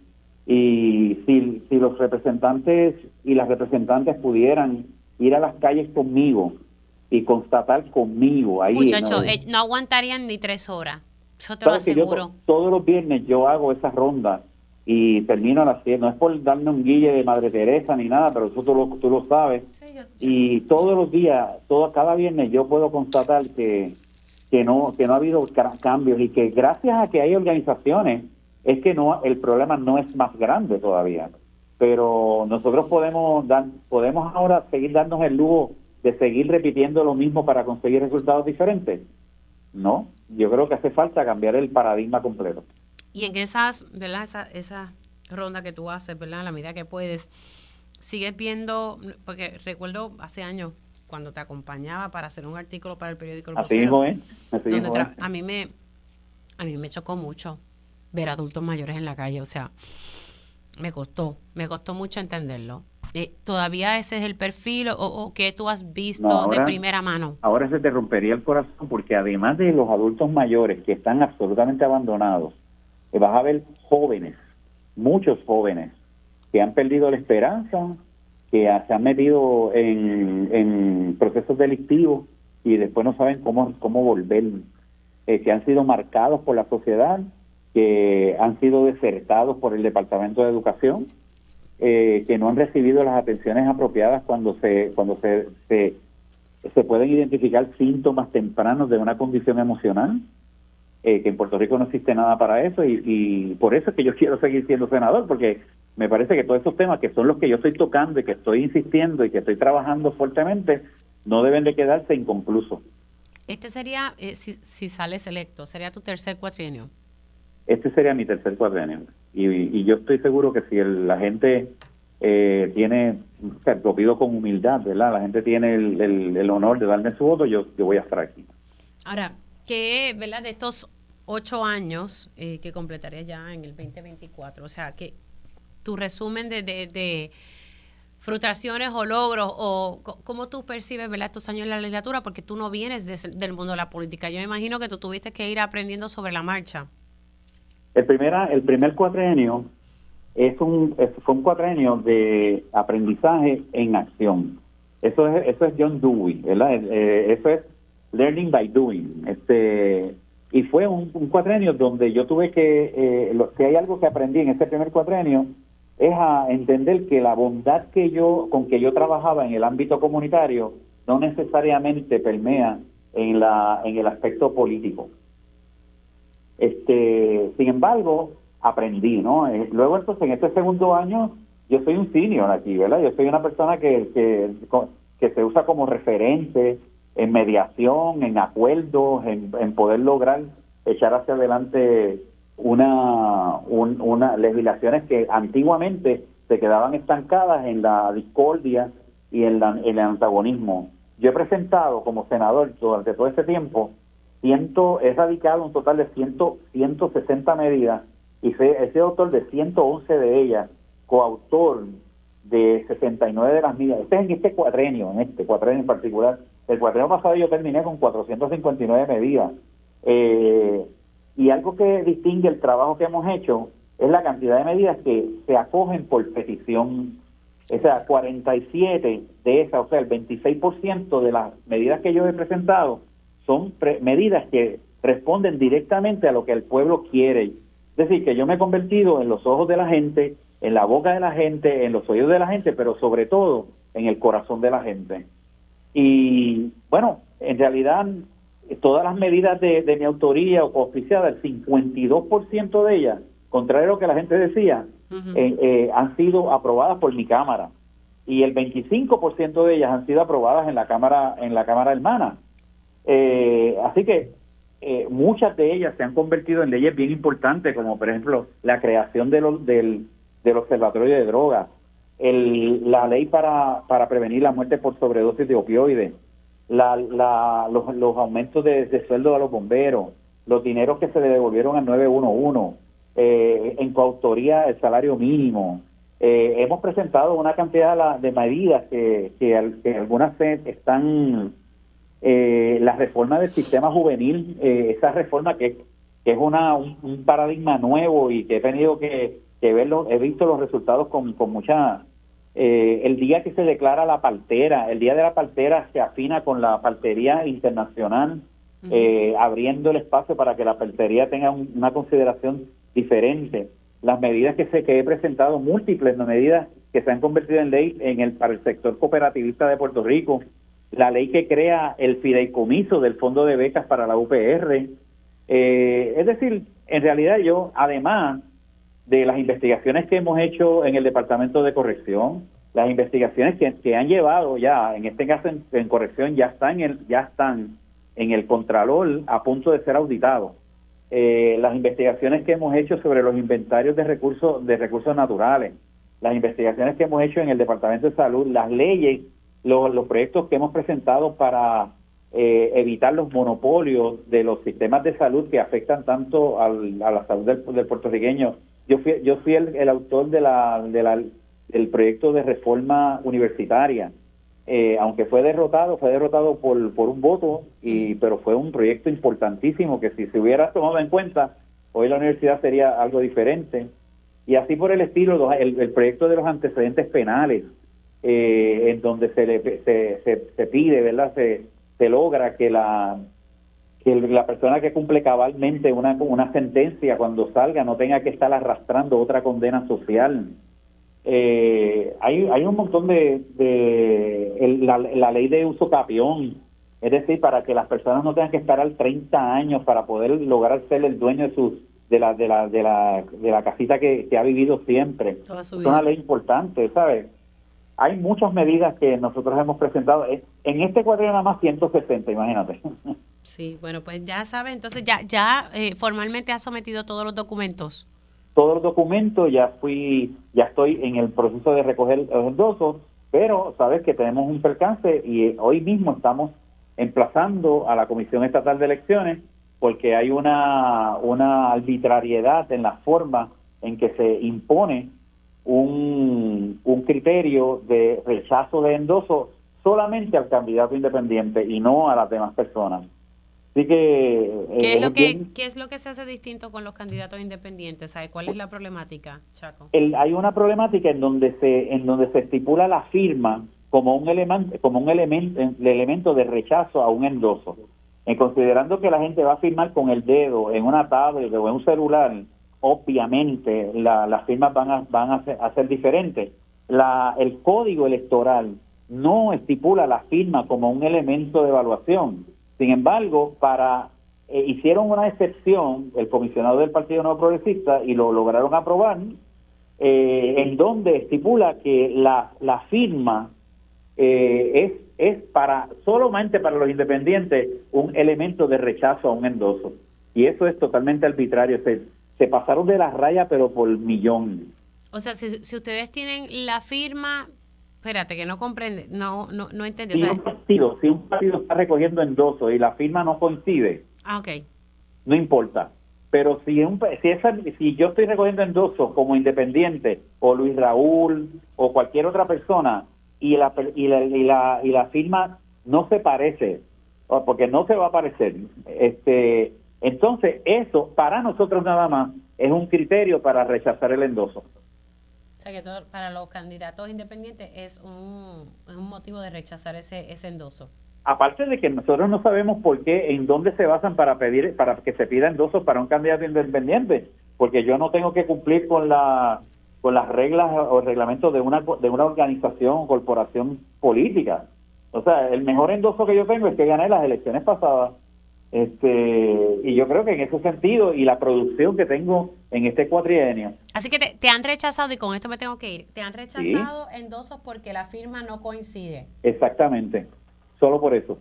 Y si, si los representantes y las representantes pudieran ir a las calles conmigo y constatar conmigo ahí. Muchachos, eh, ¿no? aguantarían ni tres horas. Eso te lo aseguro. todos los viernes yo hago esa ronda y las 10. No es por darme un guille de Madre Teresa ni nada, pero eso tú lo, tú lo sabes. Y todos los días, todo, cada viernes yo puedo constatar que, que, no, que no ha habido cambios y que gracias a que hay organizaciones es que no el problema no es más grande todavía pero nosotros podemos dar podemos ahora seguir dándonos el lujo de seguir repitiendo lo mismo para conseguir resultados diferentes no yo creo que hace falta cambiar el paradigma completo y en esas verdad esa, esa ronda que tú haces verdad a la medida que puedes sigues viendo porque recuerdo hace años cuando te acompañaba para hacer un artículo para el periódico El Así es. a mí me a mí me chocó mucho ver adultos mayores en la calle. O sea, me costó, me costó mucho entenderlo. Eh, ¿Todavía ese es el perfil o, o que tú has visto de primera mano? Ahora se te rompería el corazón porque además de los adultos mayores que están absolutamente abandonados, eh, vas a ver jóvenes, muchos jóvenes, que han perdido la esperanza, que se han metido en, procesos delictivos y después no saben cómo, cómo volver, eh, que han sido marcados por la sociedad, que han sido desertados por el Departamento de Educación, eh, que no han recibido las atenciones apropiadas cuando se cuando se, se pueden identificar síntomas tempranos de una condición emocional, eh, que en Puerto Rico no existe nada para eso y, y por eso es que yo [LAUGHS] quiero seguir siendo senador, porque me parece que todos esos temas que son los que yo estoy tocando y que estoy insistiendo y que estoy trabajando fuertemente, no deben de quedarse inconclusos. Este sería, eh, si, si sales electo, sería tu tercer cuatrienio. Este sería mi tercer cuatrienio. Y, y yo estoy seguro que si el- la gente eh, tiene, o sea, lo pido con humildad, ¿verdad? La gente tiene el, el- el honor de darme su voto, yo, yo voy a estar aquí. Ahora, que, ¿verdad? De estos ocho años eh, que completaría ya en el 2024, o sea, que tu resumen de, de, frustraciones o logros o cómo tú percibes, ¿verdad? Estos años en la legislatura, porque tú no vienes de del mundo de la política. Yo me imagino que tú tuviste que ir aprendiendo sobre la marcha. El, primera, el primer cuatrenio es un, fue un cuatrenio de aprendizaje en acción. Eso es, eso es John Dewey, ¿verdad? Eh, eso es learning by doing. Este, y fue un, un cuatrenio donde yo tuve que, eh, lo, si hay algo que aprendí en ese primer cuatrenio, es a entender que la bondad que yo, con que yo trabajaba en el ámbito comunitario, no necesariamente permea en la, en el aspecto político. Este, sin embargo, aprendí, ¿no? Eh, Luego, entonces, en este segundo año, yo soy un senior aquí, ¿verdad? Yo soy una persona que, que, que se usa como referente en mediación, en acuerdos, en, poder lograr echar hacia adelante una, un- una legislaciones que antiguamente se quedaban estancadas en la discordia y en, la- en el antagonismo. Yo he presentado como senador durante todo este tiempo ciento, he radicado un total de ciento, 160 medidas y he sido autor de 111 de ellas, coautor de 69 de las medidas. Este es en este cuadrenio, en este cuadrenio en particular. El cuadrenio pasado yo terminé con 459 medidas. Eh, y algo que distingue el trabajo que hemos hecho es la cantidad de medidas que se acogen por petición. O sea, 47 de esas, o sea, el 26% de las medidas que yo he presentado son pre- medidas que responden directamente a lo que el pueblo quiere. Es decir, que yo me he convertido en los ojos de la gente, en la boca de la gente, en los oídos de la gente, pero sobre todo en el corazón de la gente. Y bueno, en realidad todas las medidas de, de mi autoría o auspiciadas, el 52% de ellas, contrario a lo que la gente decía, eh, eh, han sido aprobadas por mi cámara y el 25% de ellas han sido aprobadas en la cámara en la cámara hermana. Eh, así que eh, muchas de ellas se han convertido en leyes bien importantes, como por ejemplo la creación de del, del observatorio de drogas, el, la ley para, para prevenir la muerte por sobredosis de opioides, la, la, los, los aumentos de, de sueldo a los bomberos, los dineros que se le devolvieron al 911, eh, en coautoría el salario mínimo. Eh, hemos presentado una cantidad de medidas que, que, que algunas están eh, la reforma del sistema juvenil, eh, esa reforma que, es una, un, un paradigma nuevo y que he tenido que, que verlo, he visto los resultados con, con mucha... eh, el día que se declara la partera, el día de la partera se afina con la partería internacional, eh, abriendo el espacio para que la partería tenga un- una consideración diferente. Las medidas que, se, que he presentado, múltiples medidas que se han convertido en ley en el, para el sector cooperativista de Puerto Rico, la ley que crea el fideicomiso del Fondo de Becas para la UPR. Eh, es decir, en realidad yo, además de las investigaciones que hemos hecho en el Departamento de Corrección, las investigaciones que, que han llevado ya, en este caso en, corrección, ya están, en el, ya están en el Contralor a punto de ser auditados. Eh, las investigaciones que hemos hecho sobre los inventarios de recursos de recursos naturales, las investigaciones que hemos hecho en el Departamento de Salud, las leyes, los, proyectos que hemos presentado para eh, evitar los monopolios de los sistemas de salud que afectan tanto al- a la salud del puertorriqueño. Yo fui, yo fui el, el autor de la, de la, del proyecto de reforma universitaria. Eh, aunque fue derrotado, fue derrotado por, por un voto, y, pero fue un proyecto importantísimo que si se hubiera tomado en cuenta, hoy la universidad sería algo diferente. Y así por el estilo, el, el proyecto de los antecedentes penales, eh, en donde se, le, se, se, se pide, ¿verdad? Se, se logra que la que la persona que cumple cabalmente una, una sentencia cuando salga no tenga que estar arrastrando otra condena social. Eh, hay, hay un montón de, de la, la, ley de uso capión, es decir, para que las personas no tengan que esperar 30 años para poder lograr ser el dueño de sus de la de la de la, de la casita que, que ha vivido siempre. Es una ley importante, ¿sabes? Hay muchas medidas que nosotros hemos presentado. En este cuadro nada más 160, imagínate. Sí, bueno, pues ya sabe, entonces ya, ya eh, formalmente ha sometido todos los documentos. Todos los documentos, ya fui, ya estoy en el proceso de recoger los endosos, pero sabes que tenemos un percance y hoy mismo estamos emplazando a la Comisión Estatal de Elecciones porque hay una, una arbitrariedad en la forma en que se impone un, un criterio de rechazo de endoso solamente al candidato independiente y no a las demás personas. Así que... Eh, ¿Qué, es lo que ¿Qué es lo que se hace distinto con los candidatos independientes? ¿Sabe cuál es la problemática, Chaco? hay una problemática en donde se en donde se estipula la firma como un elemento como un elemento elemento de rechazo a un endoso. En considerando que la gente va a firmar con el dedo en una tablet o en un celular, obviamente las firmas van a van a ser, diferentes. La, el código electoral no estipula la firma como un elemento de evaluación sin embargo, para eh, hicieron una excepción el comisionado del Partido Nuevo Progresista y lo lograron aprobar, eh, en donde estipula que la, la firma eh, es, para solamente para los independientes un elemento de rechazo a un endoso. Y eso es totalmente arbitrario. Se, se pasaron de la raya, pero por millón. O sea, si, si ustedes tienen la firma Espérate, que no comprende, no, no, no entendí. Si, un partido, si un partido está recogiendo endoso y la firma no coincide, ah, no importa. Pero si, un, si, esa, si yo estoy recogiendo endoso como independiente, o Luis Raúl, o cualquier otra persona, y la, y la, y la, y la firma no se parece, porque no se va a parecer, este, entonces eso para nosotros nada más es un criterio para rechazar el endoso que para los candidatos independientes es un, un motivo de rechazar ese, ese endoso. Aparte de que nosotros no sabemos por qué, en dónde se basan para pedir, para que se pida endoso para un candidato independiente, porque yo no tengo que cumplir con la con las reglas o reglamentos de una de una organización o corporación política. O sea, el mejor endoso que yo tengo es que gané las elecciones pasadas. Este, y yo creo que en ese sentido y la producción que tengo en este cuatrienio. Así que te, han rechazado, y con esto me tengo que ir, te han rechazado endosos porque la firma no coincide. Exactamente, solo por eso.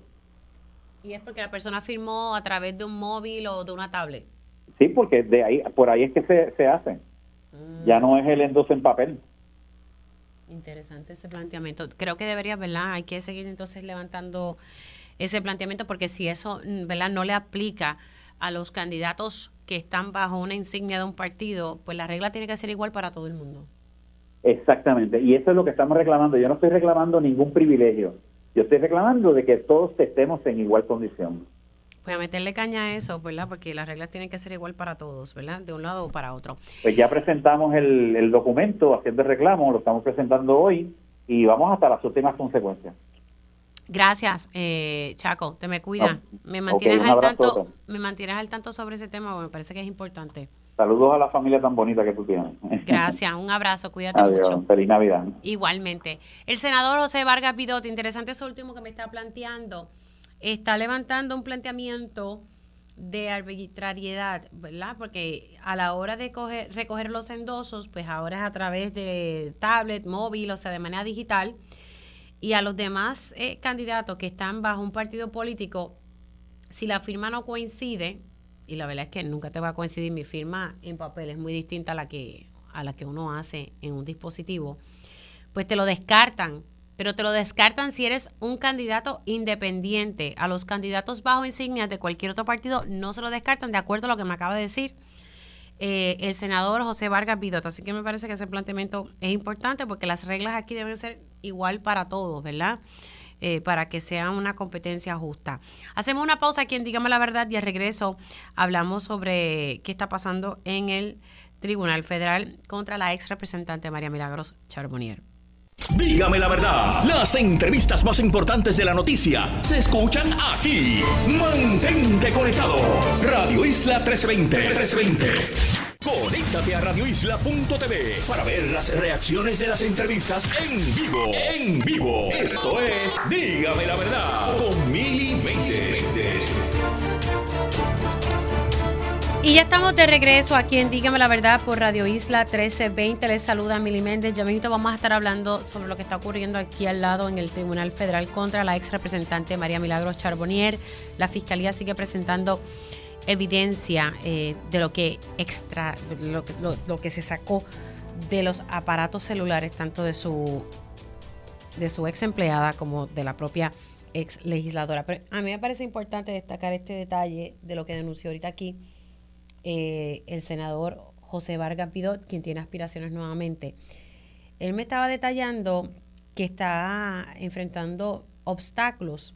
¿Y es porque la persona firmó a través de un móvil o de una tablet? Sí, porque de ahí, por ahí es que se, se hacen. Mm. Ya no es el endoso en papel. Interesante ese planteamiento. Creo que debería, ¿verdad? Hay que seguir entonces levantando ese planteamiento porque si eso mm, ¿verdad? no le aplica a los candidatos que están bajo una insignia de un partido, pues la regla tiene que ser igual para todo el mundo. Exactamente, y eso es lo que estamos reclamando. Yo no estoy reclamando ningún privilegio, yo estoy reclamando de que todos estemos en igual condición. Pues a meterle caña a eso, ¿verdad? Porque las reglas tienen que ser igual para todos, ¿verdad? De un lado o para otro. Pues ya presentamos el, el documento haciendo el reclamo, lo estamos presentando hoy y vamos hasta las últimas consecuencias. Gracias, eh, Chaco, te me cuida. me mantienes al tanto, me mantienes al tanto sobre ese tema, me parece que es importante. Saludos a la familia tan bonita que tú tienes. [LAUGHS] Gracias, un abrazo, cuídate mucho. Feliz Navidad. Igualmente. El senador José Vargas Pidote, interesante eso último que me está planteando, está levantando un planteamiento de arbitrariedad, ¿verdad? Porque a la hora de recoger los endosos, pues ahora es a través de tablet, móvil, o sea, de manera digital y a los demás eh, candidatos que están bajo un partido político, si la firma no coincide, y la verdad es que nunca te va a coincidir mi firma en papel, es muy distinta a la que, a la que uno hace en un dispositivo, pues te lo descartan, pero te lo descartan si eres un candidato independiente. A los candidatos bajo insignias de cualquier otro partido no se lo descartan, de acuerdo a lo que me acaba de decir eh, el senador José Vargas Vidota. Así que me parece que ese planteamiento es importante porque las reglas aquí deben ser igual para todos, ¿verdad? Eh, para que sea una competencia justa. Hacemos una pausa aquí en Dígame la Verdad y al regreso hablamos sobre qué está pasando en el Tribunal Federal contra la ex representante María Milagros Charbonnier. Dígame la verdad, las entrevistas más importantes de la noticia se escuchan aquí. Mantente conectado. Radio Isla 1320. 1320. Conéctate a radioisla.tv para ver las reacciones de las entrevistas en vivo. En vivo. Esto es Dígame la verdad con Mili. Y ya estamos de regreso aquí en Dígame la Verdad por Radio Isla 1320. Les saluda Mili Méndez. Ya mismo vamos a estar hablando sobre lo que está ocurriendo aquí al lado en el Tribunal Federal contra la ex representante María Milagros Charbonnier. La Fiscalía sigue presentando evidencia eh, de lo que extra, lo, lo, que se sacó de los aparatos celulares, tanto de su, de su ex empleada como de la propia ex legisladora. Pero a mí me parece importante destacar este detalle de lo que denunció ahorita aquí eh, el senador José Vargas Pidot, quien tiene aspiraciones nuevamente. Él me estaba detallando que está enfrentando obstáculos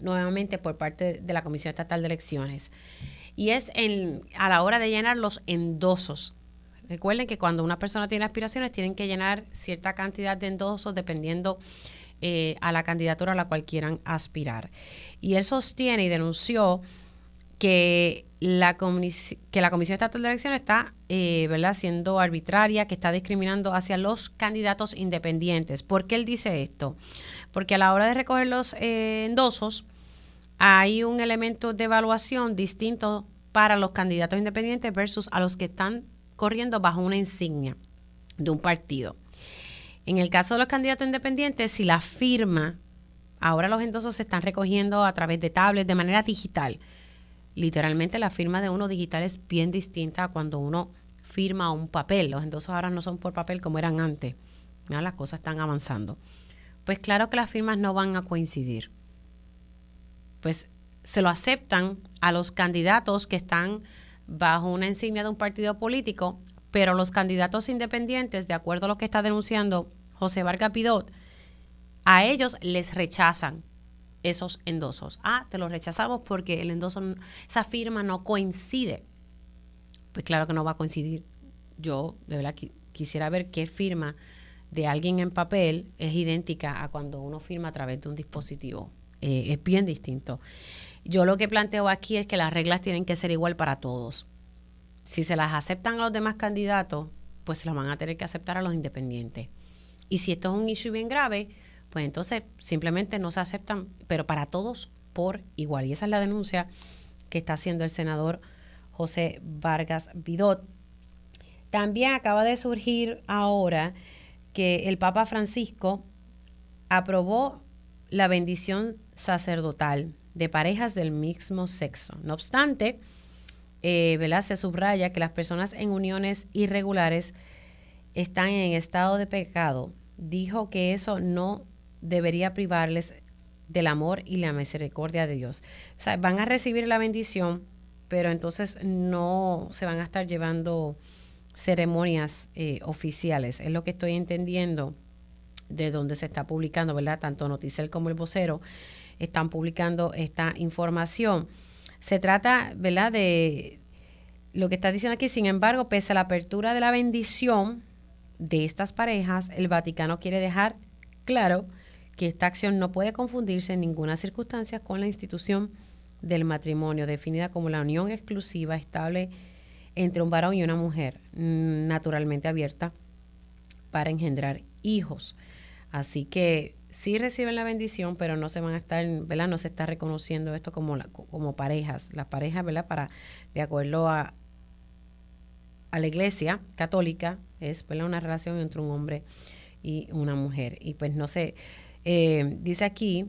nuevamente por parte de la Comisión Estatal de Elecciones. Y es en, a la hora de llenar los endosos. Recuerden que cuando una persona tiene aspiraciones, tienen que llenar cierta cantidad de endosos dependiendo eh, a la candidatura a la cual quieran aspirar. Y él sostiene y denunció que la, que la Comisión Estatal de Elecciones está eh, ¿verdad? siendo arbitraria, que está discriminando hacia los candidatos independientes. ¿Por qué él dice esto? Porque a la hora de recoger los eh, endosos hay un elemento de evaluación distinto para los candidatos independientes versus a los que están corriendo bajo una insignia de un partido. En el caso de los candidatos independientes, si la firma, ahora los endosos se están recogiendo a través de tablets de manera digital literalmente la firma de uno digital es bien distinta a cuando uno firma un papel. Los endosos ahora no son por papel como eran antes. Las cosas están avanzando. Pues claro que las firmas no van a coincidir. Pues se lo aceptan a los candidatos que están bajo una insignia de un partido político, pero los candidatos independientes, de acuerdo a lo que está denunciando José Vargas Pidot, a ellos les rechazan esos endosos. Ah, te los rechazamos porque el endoso, esa firma no coincide. Pues claro que no va a coincidir. Yo de verdad quisiera ver qué firma de alguien en papel es idéntica a cuando uno firma a través de un dispositivo. Eh, es bien distinto. Yo lo que planteo aquí es que las reglas tienen que ser igual para todos. Si se las aceptan a los demás candidatos, pues se las van a tener que aceptar a los independientes. Y si esto es un issue bien grave, pues entonces simplemente no se aceptan, pero para todos por igual. Y esa es la denuncia que está haciendo el senador José Vargas Vidot. También acaba de surgir ahora que el Papa Francisco aprobó la bendición sacerdotal de parejas del mismo sexo. No obstante, eh, se subraya que las personas en uniones irregulares están en estado de pecado. Dijo que eso no debería privarles del amor y la misericordia de Dios. O sea, van a recibir la bendición, pero entonces no se van a estar llevando ceremonias eh, oficiales. Es lo que estoy entendiendo de donde se está publicando, ¿verdad? Tanto Noticel como el vocero están publicando esta información. Se trata, ¿verdad? De lo que está diciendo aquí, sin embargo, pese a la apertura de la bendición de estas parejas, el Vaticano quiere dejar claro que esta acción no puede confundirse en ninguna circunstancia con la institución del matrimonio, definida como la unión exclusiva estable entre un varón y una mujer, mm, naturalmente abierta para engendrar hijos. Así que sí reciben la bendición, pero no se van a estar, ¿verdad? No se está reconociendo esto como, como parejas. Las parejas, ¿verdad? Para, de acuerdo a, a la iglesia católica, es una relación entre un hombre y una mujer. Y pues no sé, eh, dice aquí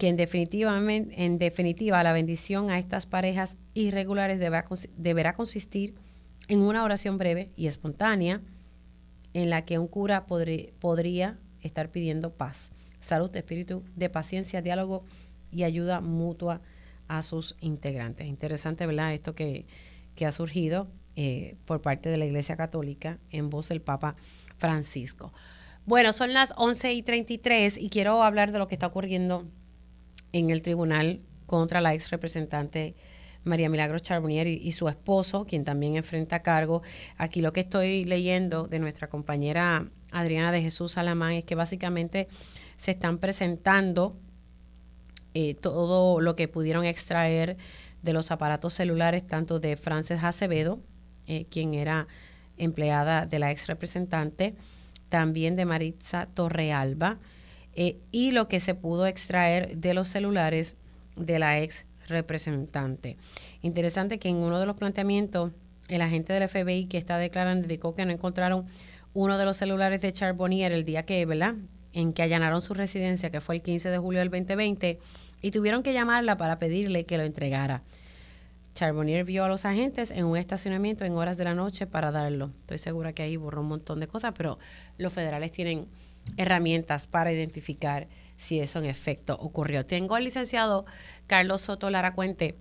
que en definitiva, en definitiva la bendición a estas parejas irregulares deberá, consistir en una oración breve y espontánea en la que un cura podría estar pidiendo paz, salud, espíritu de paciencia, diálogo y ayuda mutua a sus integrantes. Interesante, ¿verdad? Esto que, ha surgido eh, por parte de la Iglesia Católica en voz del Papa Francisco. Bueno, son las 11 y 33 y quiero hablar de lo que está ocurriendo en el tribunal contra la ex representante María Milagros Charbonnier y, su esposo, quien también enfrenta cargo. Aquí lo que estoy leyendo de nuestra compañera Adriana de Jesús Salamán es que básicamente se están presentando eh, todo lo que pudieron extraer de los aparatos celulares, tanto de Frances Acevedo, eh, quien era empleada de la ex representante, también de Maritza Torrealba, eh, y lo que se pudo extraer de los celulares de la ex representante. Interesante que en uno de los planteamientos, el agente del FBI que está declarando indicó que no encontraron uno de los celulares de Charbonnier el día que, ¿verdad? En que allanaron su residencia, que fue el 15 de julio del 2020, y tuvieron que llamarla para pedirle que lo entregara. Charbonnier vio a los agentes en un estacionamiento en horas de la noche para darlo. Estoy segura que ahí borró un montón de cosas, pero los federales tienen herramientas para identificar si eso en efecto ocurrió. Tengo al licenciado Carlos Soto Lara Cuente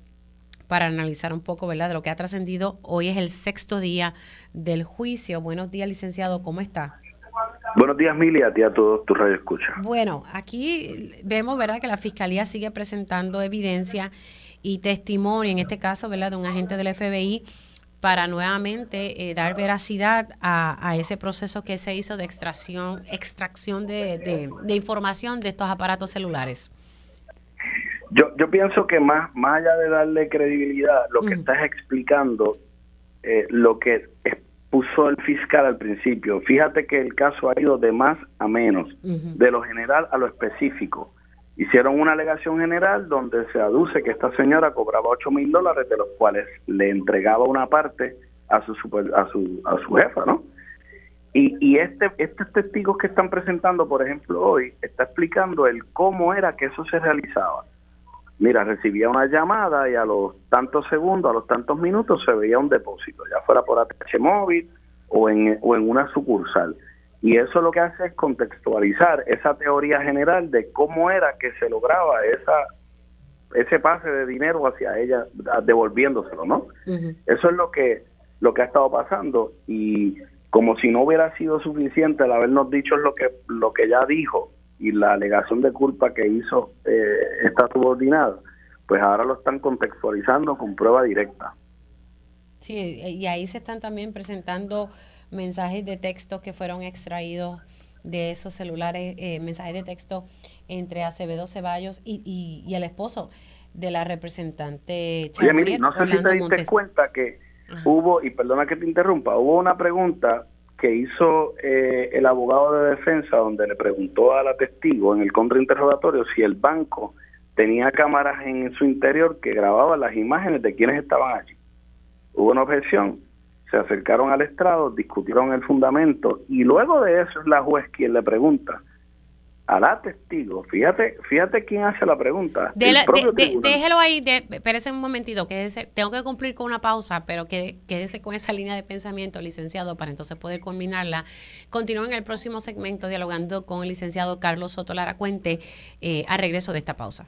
para analizar un poco, ¿verdad?, de lo que ha trascendido. Hoy es el sexto día del juicio. Buenos días, licenciado, ¿cómo está? Buenos días, Mili, a ti a todos tu radio escucha. Bueno, aquí vemos, ¿verdad?, que la Fiscalía sigue presentando evidencia y testimonio, en este caso, ¿verdad?, de un agente del FBI para nuevamente eh, dar veracidad a, ese proceso que se hizo de extracción, extracción de, información de estos aparatos celulares. Yo, yo pienso que más, más allá de darle credibilidad, lo que estás explicando, eh, lo que puso el fiscal al principio, fíjate que el caso ha ido de más a menos, de lo general a lo específico. Hicieron una alegación general donde se aduce que esta señora cobraba 8 mil dólares, de los cuales le entregaba una parte a su, a su, a su jefa, ¿no? Y, y este, estos testigos que están presentando, por ejemplo, hoy, está explicando el cómo era que eso se realizaba. Mira, recibía una llamada y a los tantos segundos, a los tantos minutos se veía un depósito, ya fuera por ATH móvil o en, o en una sucursal. Y eso lo que hace es contextualizar esa teoría general de cómo era que se lograba esa ese pase de dinero hacia ella devolviéndoselo, ¿no? Eso es lo que lo que ha estado pasando y como si no hubiera sido suficiente el habernos dicho lo que lo que ya dijo y la alegación de culpa que hizo eh, esta subordinada, pues ahora lo están contextualizando con prueba directa. Sí, y ahí se están también presentando mensajes de texto que fueron extraídos de esos celulares, eh, mensajes de texto entre Acevedo Ceballos y, y, el esposo de la representante. Oye, Miri, no sé si te diste cuenta que hubo, y perdona que te interrumpa, hubo una pregunta que hizo eh, el abogado de defensa donde le preguntó a la testigo en el contrainterrogatorio si el banco tenía cámaras en su interior que grababan las imágenes de quienes estaban allí. Hubo una objeción se acercaron al estrado, discutieron el fundamento y luego de eso es la juez quien le pregunta a la testigo, fíjate, fíjate quién hace la pregunta. déjelo ahí, de, espérese un momentito, que tengo que cumplir con una pausa, pero que, quédese con esa línea de pensamiento, licenciado, para entonces poder culminarla. Continúo en el próximo segmento dialogando con el licenciado Carlos Soto Lara Cuente eh, a regreso de esta pausa.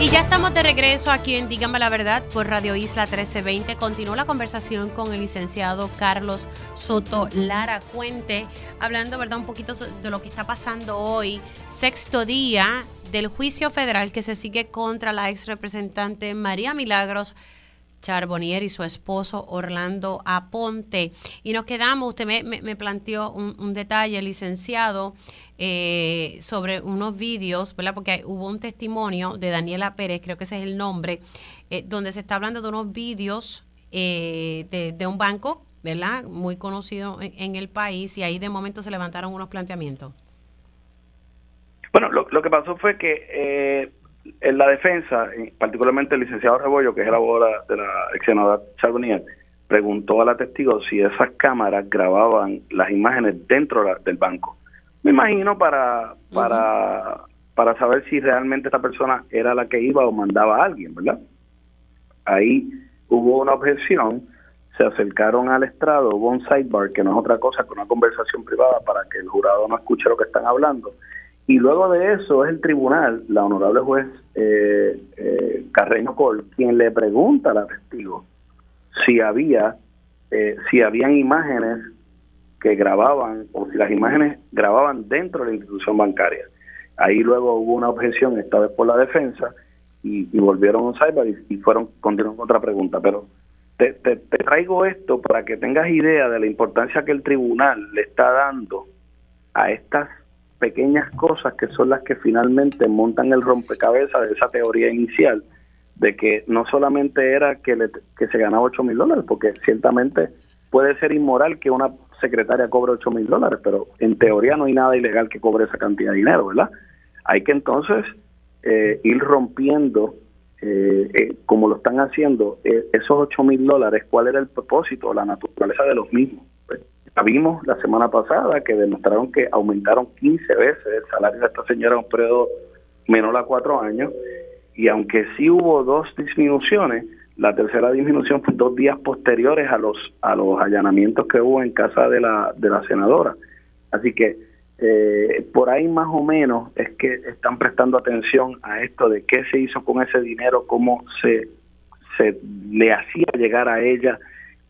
y ya estamos de regreso aquí en Dígame la Verdad por Radio Isla 1320. Continúa la conversación con el licenciado Carlos Soto Lara Cuente, hablando verdad un poquito de lo que está pasando hoy, sexto día del juicio federal que se sigue contra la ex representante María Milagros Charbonnier y su esposo Orlando Aponte. Y nos quedamos, usted me, planteó un, detalle, licenciado, eh, sobre unos vídeos, ¿verdad? Porque hubo un testimonio de Daniela Pérez, creo que ese es el nombre, eh, donde se está hablando de unos vídeos eh, de, un banco, ¿verdad? Muy conocido en, el país y ahí de momento se levantaron unos planteamientos. Bueno, lo, lo que pasó fue que en la defensa, particularmente el licenciado Rebollo, que es el abogado de la ex senadora Charbonnier, preguntó a la testigo si esas cámaras grababan las imágenes dentro del banco. Me imagino para, para, para saber si realmente esta persona era la que iba o mandaba a alguien, ¿verdad? Ahí hubo una objeción se acercaron al estrado, hubo un sidebar, que no es otra cosa que una conversación privada para que el jurado no escuche lo que están hablando. Y luego de eso es el tribunal, la honorable juez eh, eh, Carreño Col, quien le pregunta a la testigo si había, eh, si habían imágenes que grababan o si las imágenes grababan dentro de la institución bancaria. Ahí luego hubo una objeción, esta vez por la defensa, y, volvieron a un sidebar y, fueron continuaron con otra pregunta. Pero te, te, traigo esto para que tengas idea de la importancia que el tribunal le está dando a estas pequeñas cosas que son las que finalmente montan el rompecabezas de esa teoría inicial de que no solamente era que, le, que se ganaba 8 mil dólares, porque ciertamente puede ser inmoral que una secretaria cobre 8 mil dólares, pero en teoría no hay nada ilegal que cobre esa cantidad de dinero, ¿verdad? Hay que entonces eh, ir rompiendo, eh, eh, como lo están haciendo, esos 8 mil dólares, cuál era el propósito, la naturaleza de los mismos. Pues, vimos la semana pasada que demostraron que aumentaron 15 veces el salario de esta señora en un periodo menor a cuatro años, y aunque sí hubo dos disminuciones, la tercera disminución fue dos días posteriores a los a los allanamientos que hubo en casa de la de la senadora. Así que eh, por ahí más o menos es que están prestando atención a esto de qué se hizo con ese dinero, cómo se se le hacía llegar a ella,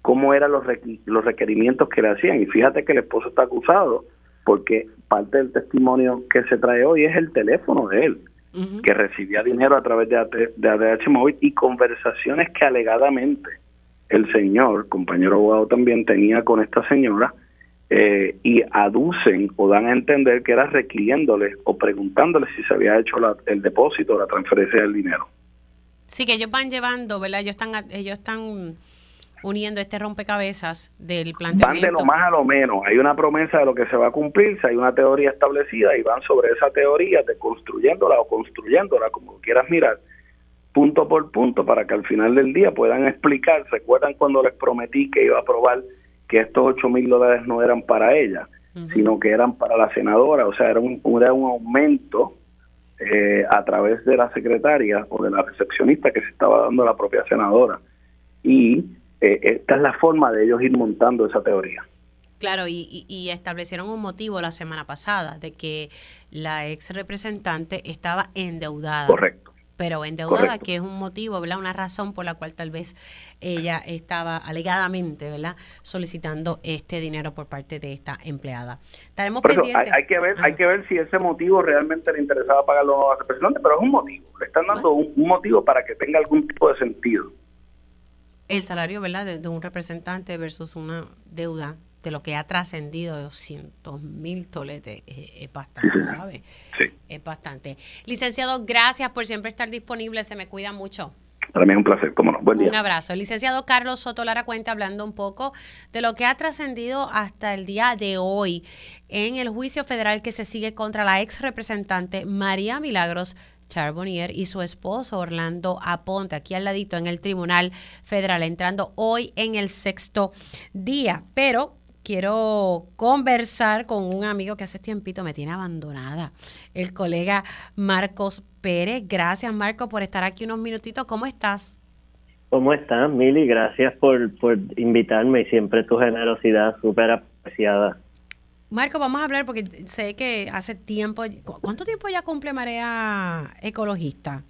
cómo eran los, los requerimientos que le hacían. Y fíjate que el esposo está acusado porque parte del testimonio que se trae hoy es el teléfono de él que recibía dinero a través de, ADH Móvil y conversaciones que alegadamente el señor, compañero abogado también, tenía con esta señora eh, y aducen o dan a entender que era requiriéndole o preguntándole si se había hecho el depósito o la transferencia del dinero. Sí, que ellos van llevando, ¿verdad? Ellos están, ellos están uniendo este rompecabezas del planteamiento. Van de lo más a lo menos. Hay una promesa de lo que se va a cumplir, si hay una teoría establecida y van sobre esa teoría, deconstruyéndola o construyéndola, como quieras mirar, punto por punto, para que al final del día puedan explicar. ¿Recuerdan cuando les prometí que iba a probar que estos 8 mil dólares no eran para ella, sino que eran para la senadora? O sea, era un, era un aumento eh, a través de la secretaria o de la recepcionista que se estaba dando a la propia senadora. Y eh, esta es la forma de ellos ir montando esa teoría. Claro, y, establecieron un motivo la semana pasada de que la ex representante estaba endeudada. Correcto. Pero endeudada, que es un motivo, ¿verdad? Una razón por la cual tal vez ella estaba alegadamente, ¿verdad? Solicitando este dinero por parte de esta empleada. Estaremos pendientes. Hay, que ver, hay que ver si ese motivo realmente le interesaba pagarlo a representante, pero es un motivo. Le están dando un motivo para que tenga algún tipo de sentido el salario ¿verdad? De, un representante versus una deuda de lo que ha trascendido de 200 mil toletes es, bastante, ¿sabe? Sí. Es bastante. Licenciado, gracias por siempre estar disponible, se me cuida mucho. Para mí es un placer, cómo no. Buen día. Un abrazo. El licenciado Carlos Soto Lara Cuenta hablando un poco de lo que ha trascendido hasta el día de hoy en el juicio federal que se sigue contra la ex representante María Milagros Charbonnier y su esposo Orlando Aponte, aquí al ladito en el Tribunal Federal, entrando hoy en el sexto día. Pero quiero conversar con un amigo que hace tiempito me tiene abandonada, el colega Marcos Pérez. Gracias, Marcos, por estar aquí unos minutitos. ¿Cómo estás? ¿Cómo estás, Mili? Gracias por, por invitarme y siempre tu generosidad súper apreciada. Marco, vamos a hablar porque sé que hace tiempo, ¿cuánto tiempo ya cumple Marea Ecologista?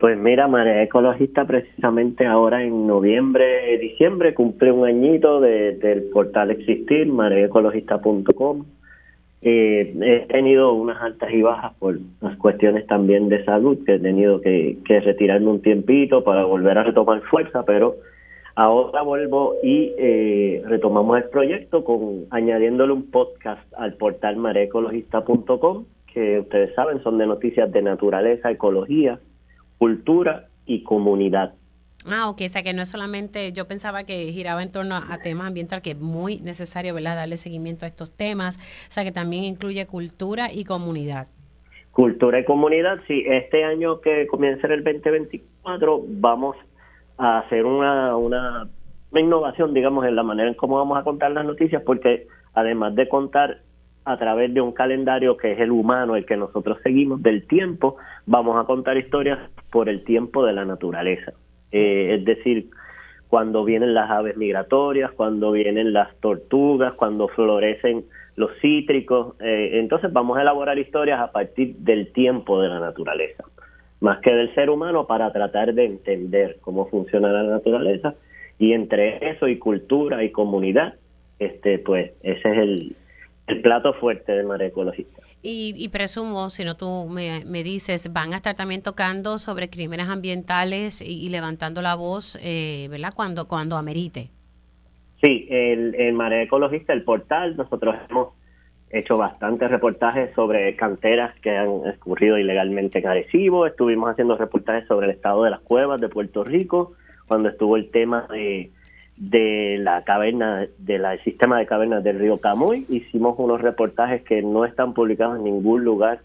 Pues mira, Marea Ecologista precisamente ahora en noviembre, diciembre cumple un añito del portal Existir, mareecologista.com. Eh, he tenido unas altas y bajas por las cuestiones también de salud, que he tenido que, que retirarme un tiempito para volver a retomar fuerza, pero Ahora vuelvo y eh, retomamos el proyecto con añadiéndole un podcast al portal mareecologista.com, que ustedes saben son de noticias de naturaleza, ecología, cultura y comunidad. Ah, ok, o sea que no es solamente, yo pensaba que giraba en torno a, temas ambientales, que es muy necesario, ¿verdad?, darle seguimiento a estos temas, o sea que también incluye cultura y comunidad. Cultura y comunidad, sí, este año que comienza el 2024 vamos a hacer una, una, innovación, digamos, en la manera en cómo vamos a contar las noticias, porque además de contar a través de un calendario que es el humano, el que nosotros seguimos del tiempo, vamos a contar historias por el tiempo de la naturaleza. Eh, es decir, cuando vienen las aves migratorias, cuando vienen las tortugas, cuando florecen los cítricos. Eh, entonces vamos a elaborar historias a partir del tiempo de la naturaleza, más que del ser humano para tratar de entender cómo funciona la naturaleza y entre eso y cultura y comunidad, este pues ese es el, el plato fuerte de Marea Ecologista. Y, presumo, si no tú me, dices, van a estar también tocando sobre crímenes ambientales y, levantando la voz, eh, ¿verdad? Cuando, cuando amerite. Sí, el, el Marea Ecologista, el portal, nosotros hemos hecho bastantes reportajes sobre canteras que han escurrido ilegalmente en Arecibo, estuvimos haciendo reportajes sobre el estado de las cuevas de Puerto Rico, cuando estuvo el tema de de la caverna, del sistema de cavernas del río Camuy. Hicimos unos reportajes que no están publicados en ningún lugar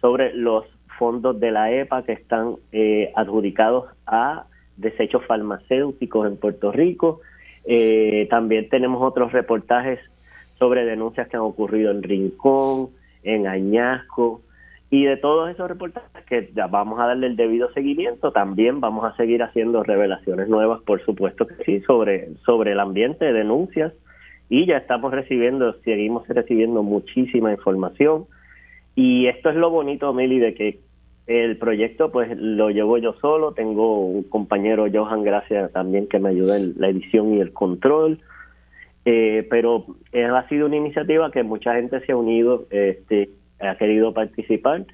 sobre los fondos de la EPA que están eh, adjudicados a desechos farmacéuticos en Puerto Rico. Eh, también tenemos otros reportajes sobre denuncias que han ocurrido en Rincón, en Añasco, y de todos esos reportajes que ya vamos a darle el debido seguimiento, también vamos a seguir haciendo revelaciones nuevas, por supuesto que sí, sobre, sobre el ambiente, denuncias, y ya estamos recibiendo, seguimos recibiendo muchísima información. Y esto es lo bonito, Mili, de que el proyecto pues lo llevo yo solo, tengo un compañero Johan Gracia también que me ayuda en la edición y el control, eh, pero ha sido una iniciativa que mucha gente se ha unido, este, ha querido participar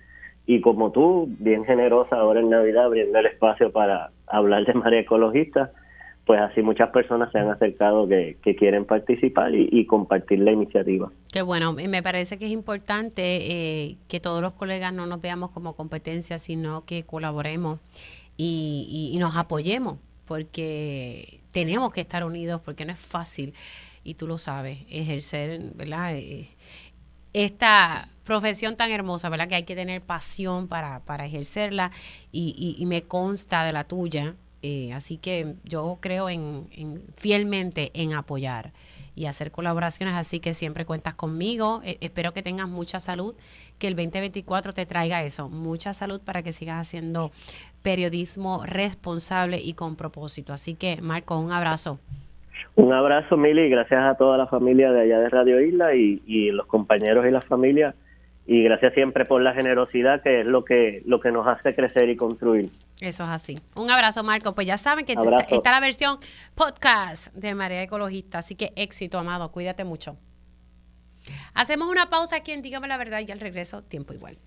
y como tú, bien generosa ahora en Navidad, abriendo el espacio para hablar de María Ecologista, pues así muchas personas se han acercado que, quieren participar y, compartir la iniciativa. Qué bueno, me parece que es importante eh, que todos los colegas no nos veamos como competencia, sino que colaboremos y, y, nos apoyemos, porque tenemos que estar unidos, porque no es fácil, y tú lo sabes, ejercer, ¿verdad? Eh, esta profesión tan hermosa, ¿verdad? Que hay que tener pasión para, para ejercerla y, me consta de la tuya. Eh, así que yo creo en, fielmente en apoyar y hacer colaboraciones, así que siempre cuentas conmigo. E, espero que tengas mucha salud, que el 2024 te traiga eso, mucha salud para que sigas haciendo periodismo responsable y con propósito. Así que, Marco, un abrazo. Un abrazo, Mili, gracias a toda la familia de allá de Radio Isla y, y los compañeros y la familia. Y gracias siempre por la generosidad, que es lo que, lo que nos hace crecer y construir. Eso es así. Un abrazo, Marco. Pues ya saben que está la versión podcast de Marea Ecologista. Así que éxito, amado. Cuídate mucho. Hacemos una pausa aquí en Dígame la Verdad y al regreso, tiempo igual.